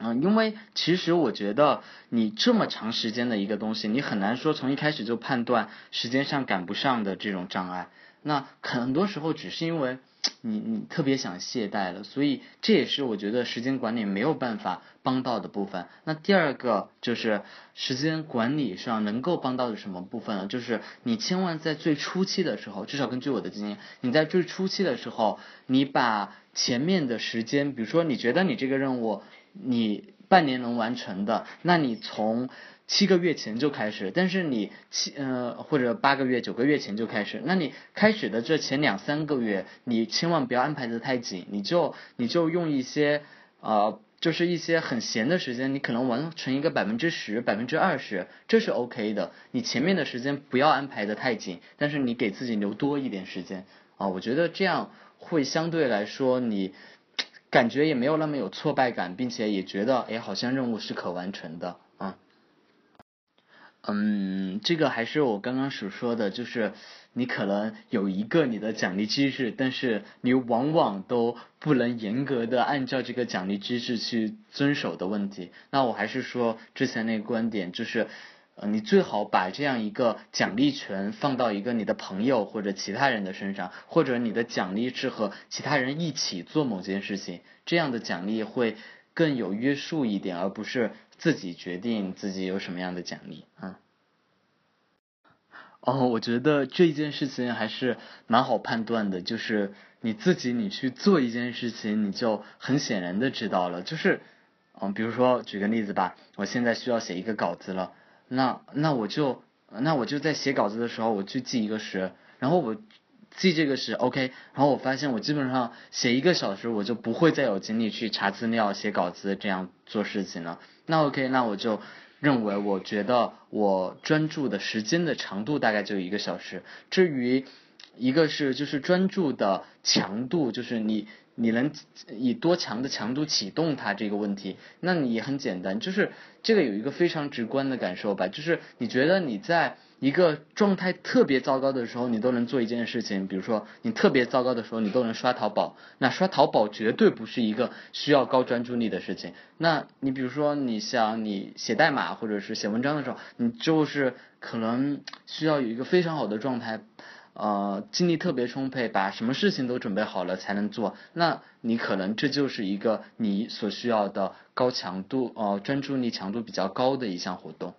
嗯，因为其实我觉得你这么长时间的一个东西，你很难说从一开始就判断时间上赶不上的这种障碍。那很多时候只是因为你你特别想懈怠了，所以这也是我觉得时间管理没有办法帮到的部分。那第二个就是时间管理上能够帮到的什么部分呢？就是你千万在最初期的时候，至少根据我的经验，你在最初期的时候，你把前面的时间，比如说你觉得你这个任务。你半年能完成的，那你从七个月前就开始，但是你七呃或者八个月九个月前就开始，那你开始的这前两三个月，你千万不要安排的太紧，你就你就用一些呃就是一些很闲的时间，你可能完成一个百分之十百分之二十，这是 OK 的。你前面的时间不要安排的太紧，但是你给自己留多一点时间啊，我觉得这样会相对来说你。感觉也没有那么有挫败感，并且也觉得，哎，好像任务是可完成的啊。嗯，这个还是我刚刚所说的，就是你可能有一个你的奖励机制，但是你往往都不能严格的按照这个奖励机制去遵守的问题。那我还是说之前那个观点，就是。呃，你最好把这样一个奖励权放到一个你的朋友或者其他人的身上，或者你的奖励是和其他人一起做某件事情，这样的奖励会更有约束一点，而不是自己决定自己有什么样的奖励嗯。哦，我觉得这件事情还是蛮好判断的，就是你自己你去做一件事情，你就很显然的知道了，就是嗯，比如说举个例子吧，我现在需要写一个稿子了。那那我就那我就在写稿子的时候，我去记一个时，然后我记这个时，OK，然后我发现我基本上写一个小时，我就不会再有精力去查资料、写稿子这样做事情了。那 OK，那我就认为，我觉得我专注的时间的长度大概就一个小时。至于一个是就是专注的强度，就是你。你能以多强的强度启动它这个问题？那你也很简单，就是这个有一个非常直观的感受吧，就是你觉得你在一个状态特别糟糕的时候，你都能做一件事情，比如说你特别糟糕的时候，你都能刷淘宝。那刷淘宝绝对不是一个需要高专注力的事情。那你比如说你想你写代码或者是写文章的时候，你就是可能需要有一个非常好的状态，呃，精力特别充沛，把什么事情都准备好了才能做。那你可能这就是一个你所需要的高强度呃专注力强度比较高的一项活动。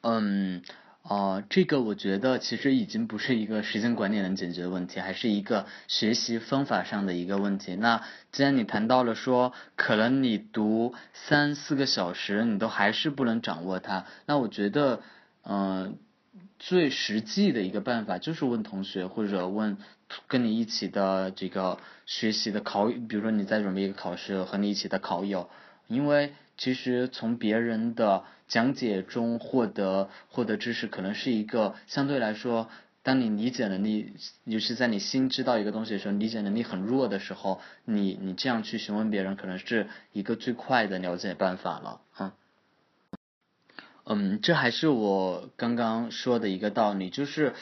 嗯，哦，这个我觉得其实已经不是一个时间管理能解决的问题，还是一个学习方法上的一个问题。那既然你谈到了说，可能你读三四个小时，你都还是不能掌握它，那我觉得，嗯，最实际的一个办法就是问同学或者问跟你一起的这个学习的考，比如说你在准备一个考试，和你一起的考友，因为。其实从别人的讲解中获得获得知识，可能是一个相对来说，当你理解能力，尤其在你新知道一个东西的时候，理解能力很弱的时候，你你这样去询问别人，可能是一个最快的了解办法了，嗯。嗯，这还是我刚刚说的一个道理，就是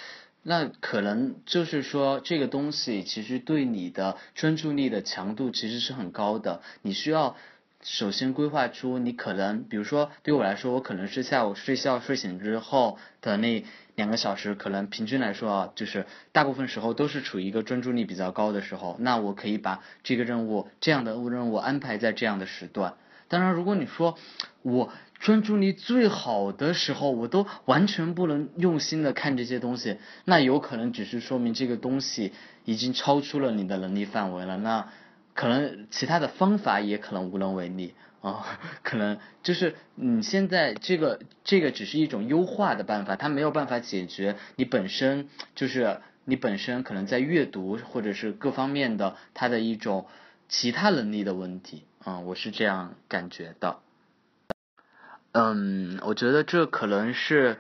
那可能就是说这个东西其实对你的专注力的强度其实是很高的，你需要。首先规划出你可能，比如说对我来说，我可能是下午睡觉睡醒之后的那两个小时，可能平均来说啊，就是大部分时候都是处于一个专注力比较高的时候。那我可以把这个任务这样的任务安排在这样的时段。当然，如果你说我专注力最好的时候，我都完全不能用心的看这些东西，那有可能只是说明这个东西已经超出了你的能力范围了。那。可能其他的方法也可能无能为力 啊，可能就是你现在这个这个只是一种优化的办法，它没有办法解决你本身就是你本身可能在阅读或者是各方面的它的一种其他能力的问题啊，我是这样感觉的。嗯，我觉得这可能是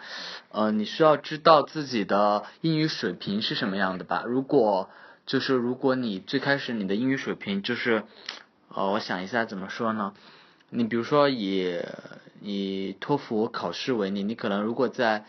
呃你需要知道自己的英语水平是什么样的吧，如果。就是如果你最开始你的英语水平就是，呃，我想一下怎么说呢？你比如说以以托福考试为例，你可能如果在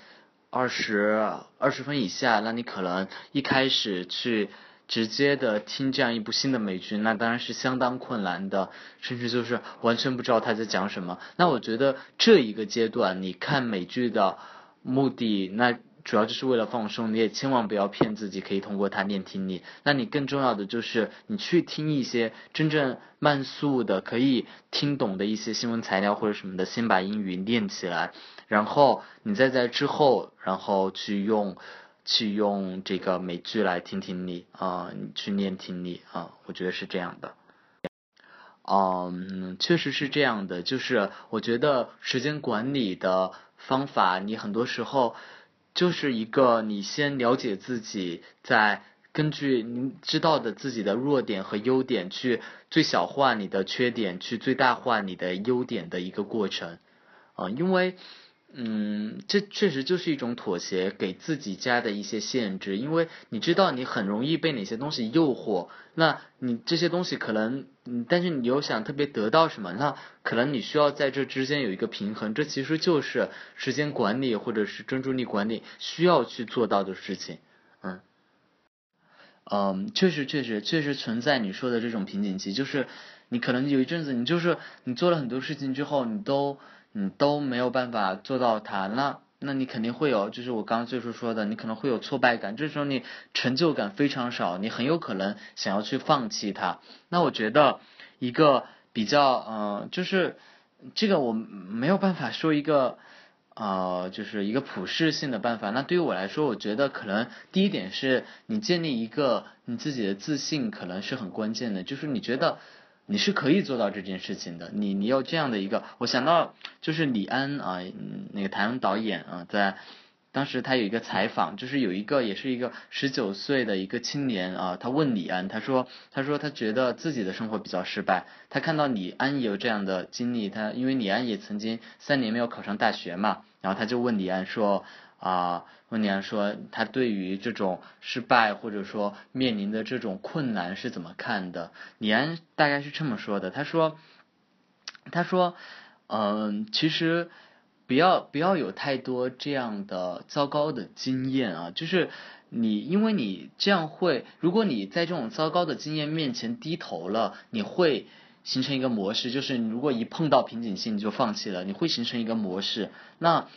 二十二十分以下，那你可能一开始去直接的听这样一部新的美剧，那当然是相当困难的，甚至就是完全不知道他在讲什么。那我觉得这一个阶段你看美剧的目的，那。主要就是为了放松，你也千万不要骗自己可以通过它练听力。那你更重要的就是你去听一些真正慢速的可以听懂的一些新闻材料或者什么的，先把英语练起来，然后你再在之后，然后去用去用这个美剧来听听力啊，去练听力啊，我觉得是这样的。嗯，确实是这样的，就是我觉得时间管理的方法，你很多时候。就是一个你先了解自己，再根据你知道的自己的弱点和优点，去最小化你的缺点，去最大化你的优点的一个过程，啊，因为。嗯，这确实就是一种妥协，给自己加的一些限制，因为你知道你很容易被哪些东西诱惑，那你这些东西可能，但是你又想特别得到什么，那可能你需要在这之间有一个平衡，这其实就是时间管理或者是专注力管理需要去做到的事情，嗯，嗯，确实确实确实存在你说的这种瓶颈期，就是你可能有一阵子你就是你做了很多事情之后，你都。你都没有办法做到它，那那你肯定会有，就是我刚刚最初说的，你可能会有挫败感，这时候你成就感非常少，你很有可能想要去放弃它。那我觉得一个比较，嗯，就是这个我没有办法说一个，呃，就是一个普适性的办法。那对于我来说，我觉得可能第一点是你建立一个你自己的自信，可能是很关键的，就是你觉得。你是可以做到这件事情的，你你要这样的一个，我想到就是李安啊，那个台湾导演啊，在当时他有一个采访，就是有一个也是一个十九岁的一个青年啊，他问李安，他说他说他觉得自己的生活比较失败，他看到李安有这样的经历，他因为李安也曾经三年没有考上大学嘛，然后他就问李安说。啊，问你说他对于这种失败或者说面临的这种困难是怎么看的？李安大概是这么说的，他说，他说，嗯，其实不要不要有太多这样的糟糕的经验啊，就是你因为你这样会，如果你在这种糟糕的经验面前低头了，你会形成一个模式，就是你如果一碰到瓶颈期你就放弃了，你会形成一个模式，那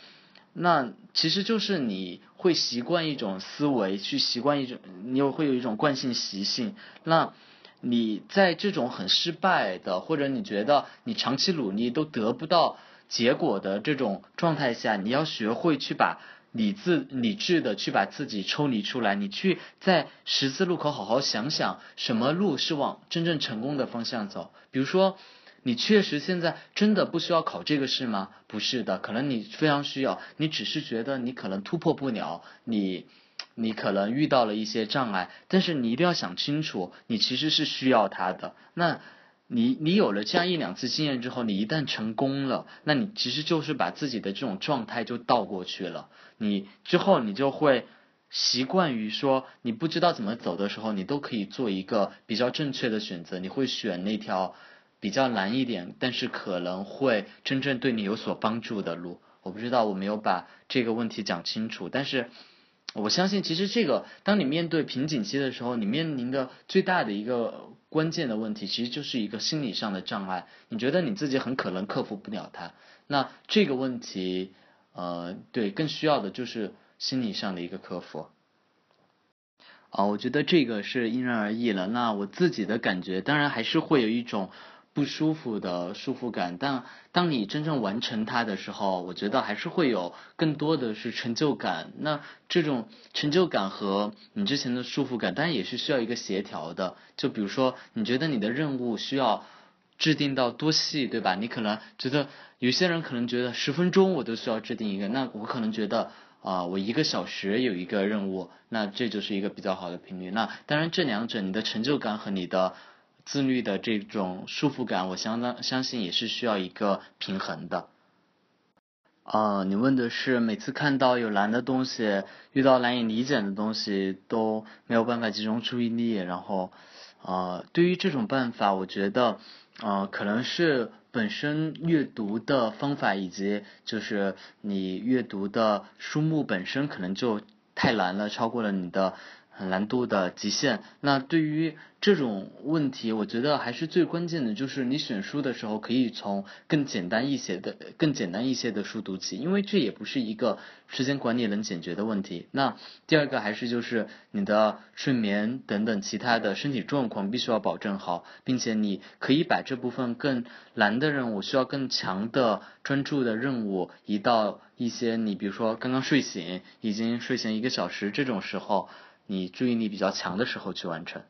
那其实就是你会习惯一种思维，去习惯一种，你又会有一种惯性习性，那。你在这种很失败的，或者你觉得你长期努力都得不到结果的这种状态下，你要学会去把理智、理智的去把自己抽离出来，你去在十字路口好好想想，什么路是往真正成功的方向走。比如说，你确实现在真的不需要考这个试吗？不是的，可能你非常需要，你只是觉得你可能突破不了，你。你可能遇到了一些障碍，但是你一定要想清楚，你其实是需要它的。那你你有了这样一两次经验之后，你一旦成功了，那你其实就是把自己的这种状态就倒过去了。你之后你就会习惯于说，你不知道怎么走的时候，你都可以做一个比较正确的选择。你会选那条比较难一点，但是可能会真正对你有所帮助的路。我不知道我没有把这个问题讲清楚，但是。我相信，其实这个，当你面对瓶颈期的时候，你面临的最大的一个关键的问题，其实就是一个心理上的障碍。你觉得你自己很可能克服不了它，那这个问题，呃，对，更需要的就是心理上的一个克服。啊，我觉得这个是因人而异了。那我自己的感觉，当然还是会有一种。不舒服的束缚感，但当你真正完成它的时候，我觉得还是会有更多的是成就感。那这种成就感和你之前的束缚感，当然也是需要一个协调的。就比如说，你觉得你的任务需要制定到多细，对吧？你可能觉得有些人可能觉得十分钟我都需要制定一个，那我可能觉得啊，我一个小时有一个任务，那这就是一个比较好的频率。那当然，这两者你的成就感和你的。自律的这种束缚感，我相当相信也是需要一个平衡的。啊，你问的是每次看到有难的东西，遇到难以理解的东西都没有办法集中注意力，然后，呃，对于这种办法，我觉得，呃，可能是本身阅读的方法以及就是你阅读的书目本身可能就太难了，超过了你的。难度的极限。那对于这种问题，我觉得还是最关键的，就是你选书的时候可以从更简单一些的、更简单一些的书读起，因为这也不是一个时间管理能解决的问题。那第二个还是就是你的睡眠等等其他的身体状况必须要保证好，并且你可以把这部分更难的任务、需要更强的专注的任务移到一些你比如说刚刚睡醒、已经睡醒一个小时这种时候。你注意力比较强的时候去完成。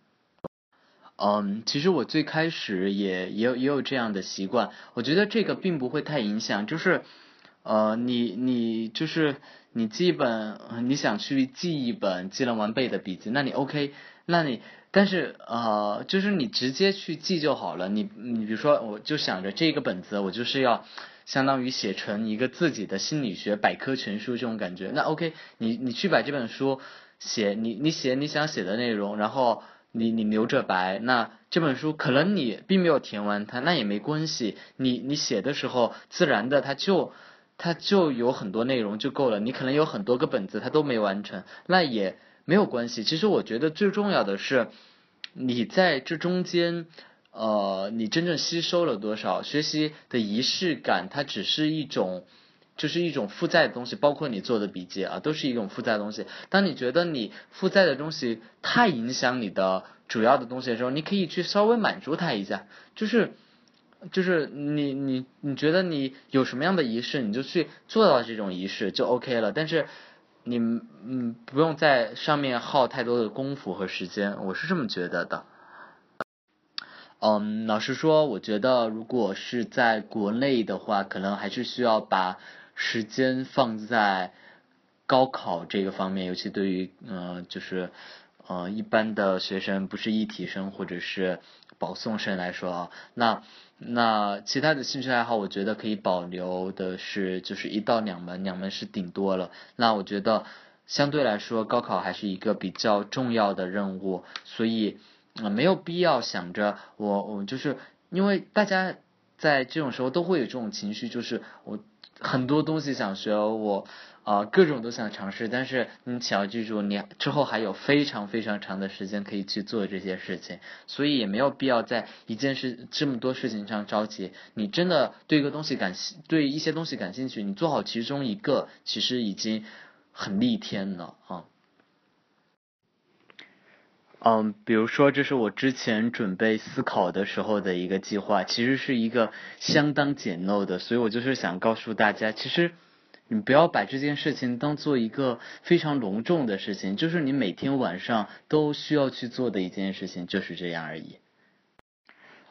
嗯，其实我最开始也也有也有这样的习惯，我觉得这个并不会太影响，就是呃，你你就是你记一本你想去记一本技能完备的笔记，那你 OK，那你但是呃，就是你直接去记就好了。你你比如说，我就想着这个本子，我就是要相当于写成一个自己的心理学百科全书这种感觉，那 OK，你你去把这本书。写你你写你想写的内容，然后你你留着白，那这本书可能你并没有填完它，那也没关系。你你写的时候，自然的它就它就有很多内容就够了。你可能有很多个本子它都没完成，那也没有关系。其实我觉得最重要的是，你在这中间，呃，你真正吸收了多少？学习的仪式感，它只是一种。就是一种负债的东西，包括你做的笔记啊，都是一种负债的东西。当你觉得你负债的东西太影响你的主要的东西的时候，你可以去稍微满足它一下。就是，就是你你你觉得你有什么样的仪式，你就去做到这种仪式就 OK 了。但是你嗯不用在上面耗太多的功夫和时间，我是这么觉得的。嗯，老实说，我觉得如果是在国内的话，可能还是需要把。时间放在高考这个方面，尤其对于呃就是呃一般的学生，不是一体生或者是保送生来说啊，那那其他的兴趣爱好，我觉得可以保留的是就是一到两门，两门是顶多了。那我觉得相对来说，高考还是一个比较重要的任务，所以没有必要想着我我就是因为大家在这种时候都会有这种情绪，就是我。很多东西想学，我啊各种都想尝试，但是你请要记住，你之后还有非常非常长的时间可以去做这些事情，所以也没有必要在一件事这么多事情上着急。你真的对一个东西感兴，对一些东西感兴趣，你做好其中一个，其实已经很逆天了啊。嗯，比如说，这是我之前准备思考的时候的一个计划，其实是一个相当简陋的，所以我就是想告诉大家，其实你不要把这件事情当做一个非常隆重的事情，就是你每天晚上都需要去做的一件事情，就是这样而已。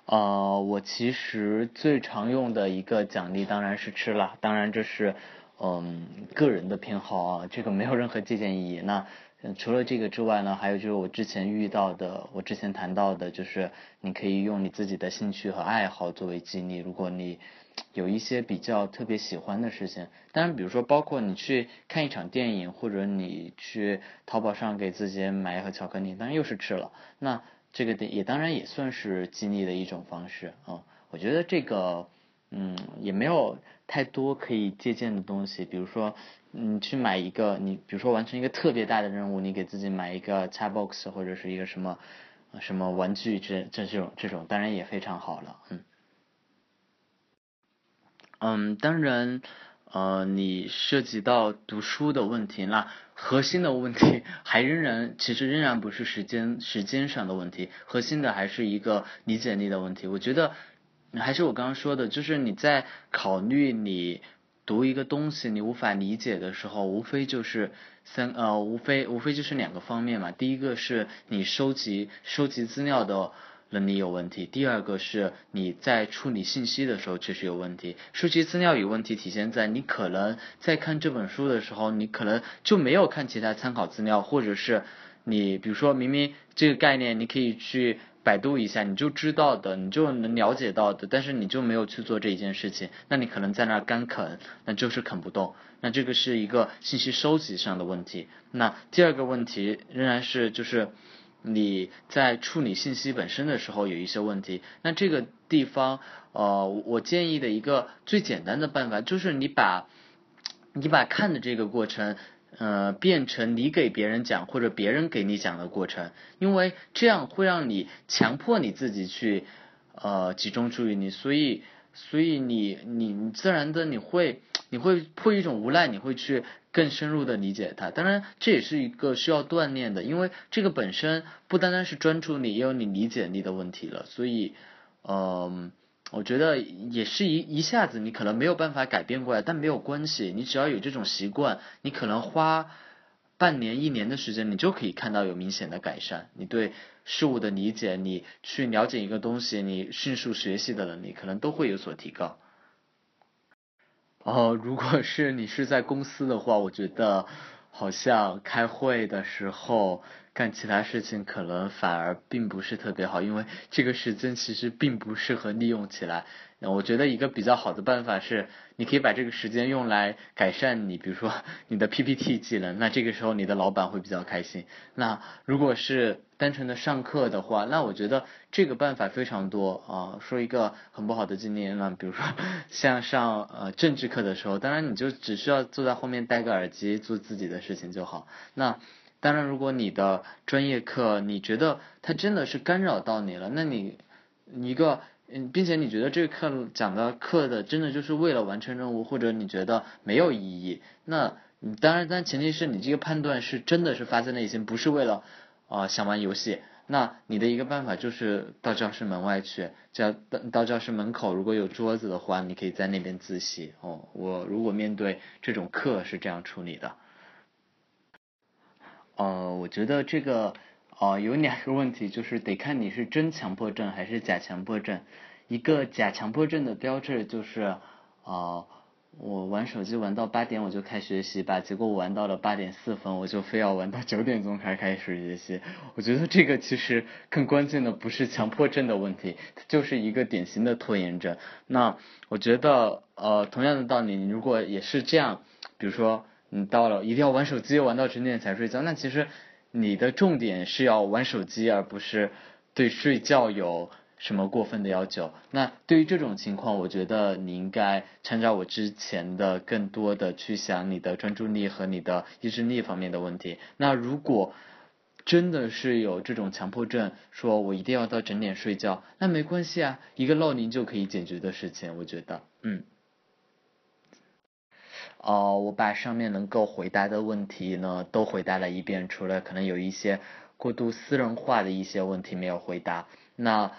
呃，我其实最常用的一个奖励当然是吃了，当然这是嗯个人的偏好啊，这个没有任何借鉴意义。那除了这个之外呢，还有就是我之前遇到的，我之前谈到的，就是你可以用你自己的兴趣和爱好作为激励。如果你有一些比较特别喜欢的事情，当然，比如说包括你去看一场电影，或者你去淘宝上给自己买一盒巧克力，当然又是吃了。那这个也当然也算是激励的一种方式啊。我觉得这个嗯也没有太多可以借鉴的东西，比如说。你去买一个，你比如说完成一个特别大的任务，你给自己买一个 Xbox 或者是一个什么什么玩具这这这种这种，当然也非常好了，嗯。嗯，当然，呃，你涉及到读书的问题，那核心的问题还仍然，其实仍然不是时间时间上的问题，核心的还是一个理解力的问题。我觉得还是我刚刚说的，就是你在考虑你。读一个东西你无法理解的时候，无非就是三呃，无非无非就是两个方面嘛。第一个是你收集收集资料的能力有问题，第二个是你在处理信息的时候确实有问题。收集资料有问题体现在你可能在看这本书的时候，你可能就没有看其他参考资料，或者是你比如说明明这个概念你可以去。百度一下你就知道的，你就能了解到的，但是你就没有去做这一件事情，那你可能在那儿干啃，那就是啃不动。那这个是一个信息收集上的问题。那第二个问题仍然是就是你在处理信息本身的时候有一些问题。那这个地方呃，我建议的一个最简单的办法就是你把你把看的这个过程。呃，变成你给别人讲或者别人给你讲的过程，因为这样会让你强迫你自己去呃集中注意力，所以所以你你你自然的你会你会迫一种无奈，你会去更深入的理解它。当然这也是一个需要锻炼的，因为这个本身不单单是专注力，也有你理解力的问题了。所以嗯。我觉得也是一一下子你可能没有办法改变过来，但没有关系，你只要有这种习惯，你可能花半年一年的时间，你就可以看到有明显的改善。你对事物的理解，你去了解一个东西，你迅速学习的能力，可能都会有所提高。哦，如果是你是在公司的话，我觉得好像开会的时候。干其他事情可能反而并不是特别好，因为这个时间其实并不适合利用起来。我觉得一个比较好的办法是，你可以把这个时间用来改善你，比如说你的 PPT 技能，那这个时候你的老板会比较开心。那如果是单纯的上课的话，那我觉得这个办法非常多啊。说一个很不好的经验，那比如说 像上呃政治课的时候，当然你就只需要坐在后面戴个耳机做自己的事情就好。那当然，如果你的专业课你觉得它真的是干扰到你了，那你一个嗯，并且你觉得这个课讲的课的真的就是为了完成任务，或者你觉得没有意义，那当然，但前提是你这个判断是真的是发自内心，不是为了啊想玩游戏。那你的一个办法就是到教室门外去，叫到到教室门口，如果有桌子的话，你可以在那边自习。哦，我如果面对这种课是这样处理的。呃，我觉得这个呃有两个问题，就是得看你是真强迫症还是假强迫症。一个假强迫症的标志就是啊，我玩手机玩到八点我就开学习吧，结果我玩到了八点四分，我就非要玩到九点钟才开始学习。我觉得这个其实更关键的不是强迫症的问题，就是一个典型的拖延症。那我觉得呃同样的道理，你如果也是这样，比如说。你到了一定要玩手机玩到十点才睡觉，那其实你的重点是要玩手机，而不是对睡觉有什么过分的要求。那对于这种情况，我觉得你应该参照我之前的，更多的去想你的专注力和你的意志力方面的问题。那如果真的是有这种强迫症，说我一定要到整点睡觉，那没关系啊，一个闹铃就可以解决的事情，我觉得，嗯。哦，我把上面能够回答的问题呢都回答了一遍，除了可能有一些过度私人化的一些问题没有回答。那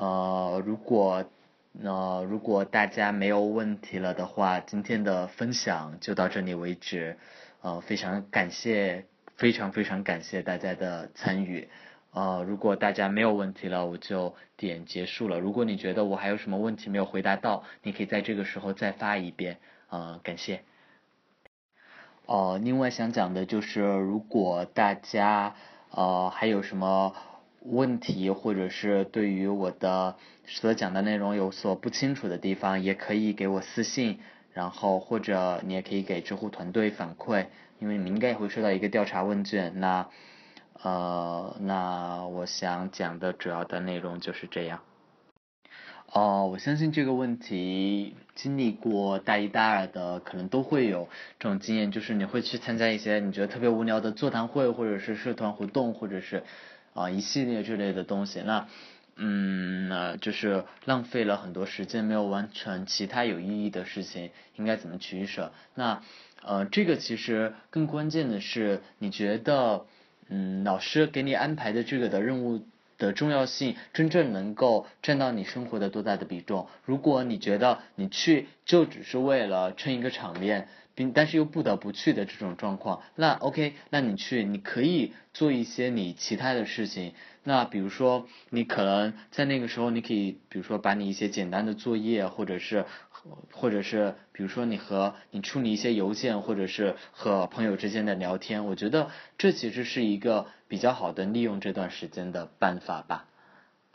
呃，如果那如果大家没有问题了的话，今天的分享就到这里为止。呃，非常感谢，非常非常感谢大家的参与。呃，如果大家没有问题了，我就点结束了。如果你觉得我还有什么问题没有回答到，你可以在这个时候再发一遍。呃，感谢。哦，另外想讲的就是，如果大家呃还有什么问题，或者是对于我的所讲的内容有所不清楚的地方，也可以给我私信，然后或者你也可以给知乎团队反馈，因为你们应该也会收到一个调查问卷。那呃，那我想讲的主要的内容就是这样。哦，我相信这个问题经历过大一、大二的，可能都会有这种经验，就是你会去参加一些你觉得特别无聊的座谈会，或者是社团活动，或者是啊一系列之类的东西。那嗯，那就是浪费了很多时间，没有完成其他有意义的事情，应该怎么取舍？那呃，这个其实更关键的是，你觉得嗯，老师给你安排的这个的任务。的重要性真正能够占到你生活的多大的比重？如果你觉得你去就只是为了撑一个场面，并但是又不得不去的这种状况，那 OK，那你去你可以做一些你其他的事情。那比如说你可能在那个时候，你可以比如说把你一些简单的作业，或者是或者是比如说你和你处理一些邮件，或者是和朋友之间的聊天，我觉得这其实是一个。比较好的利用这段时间的办法吧。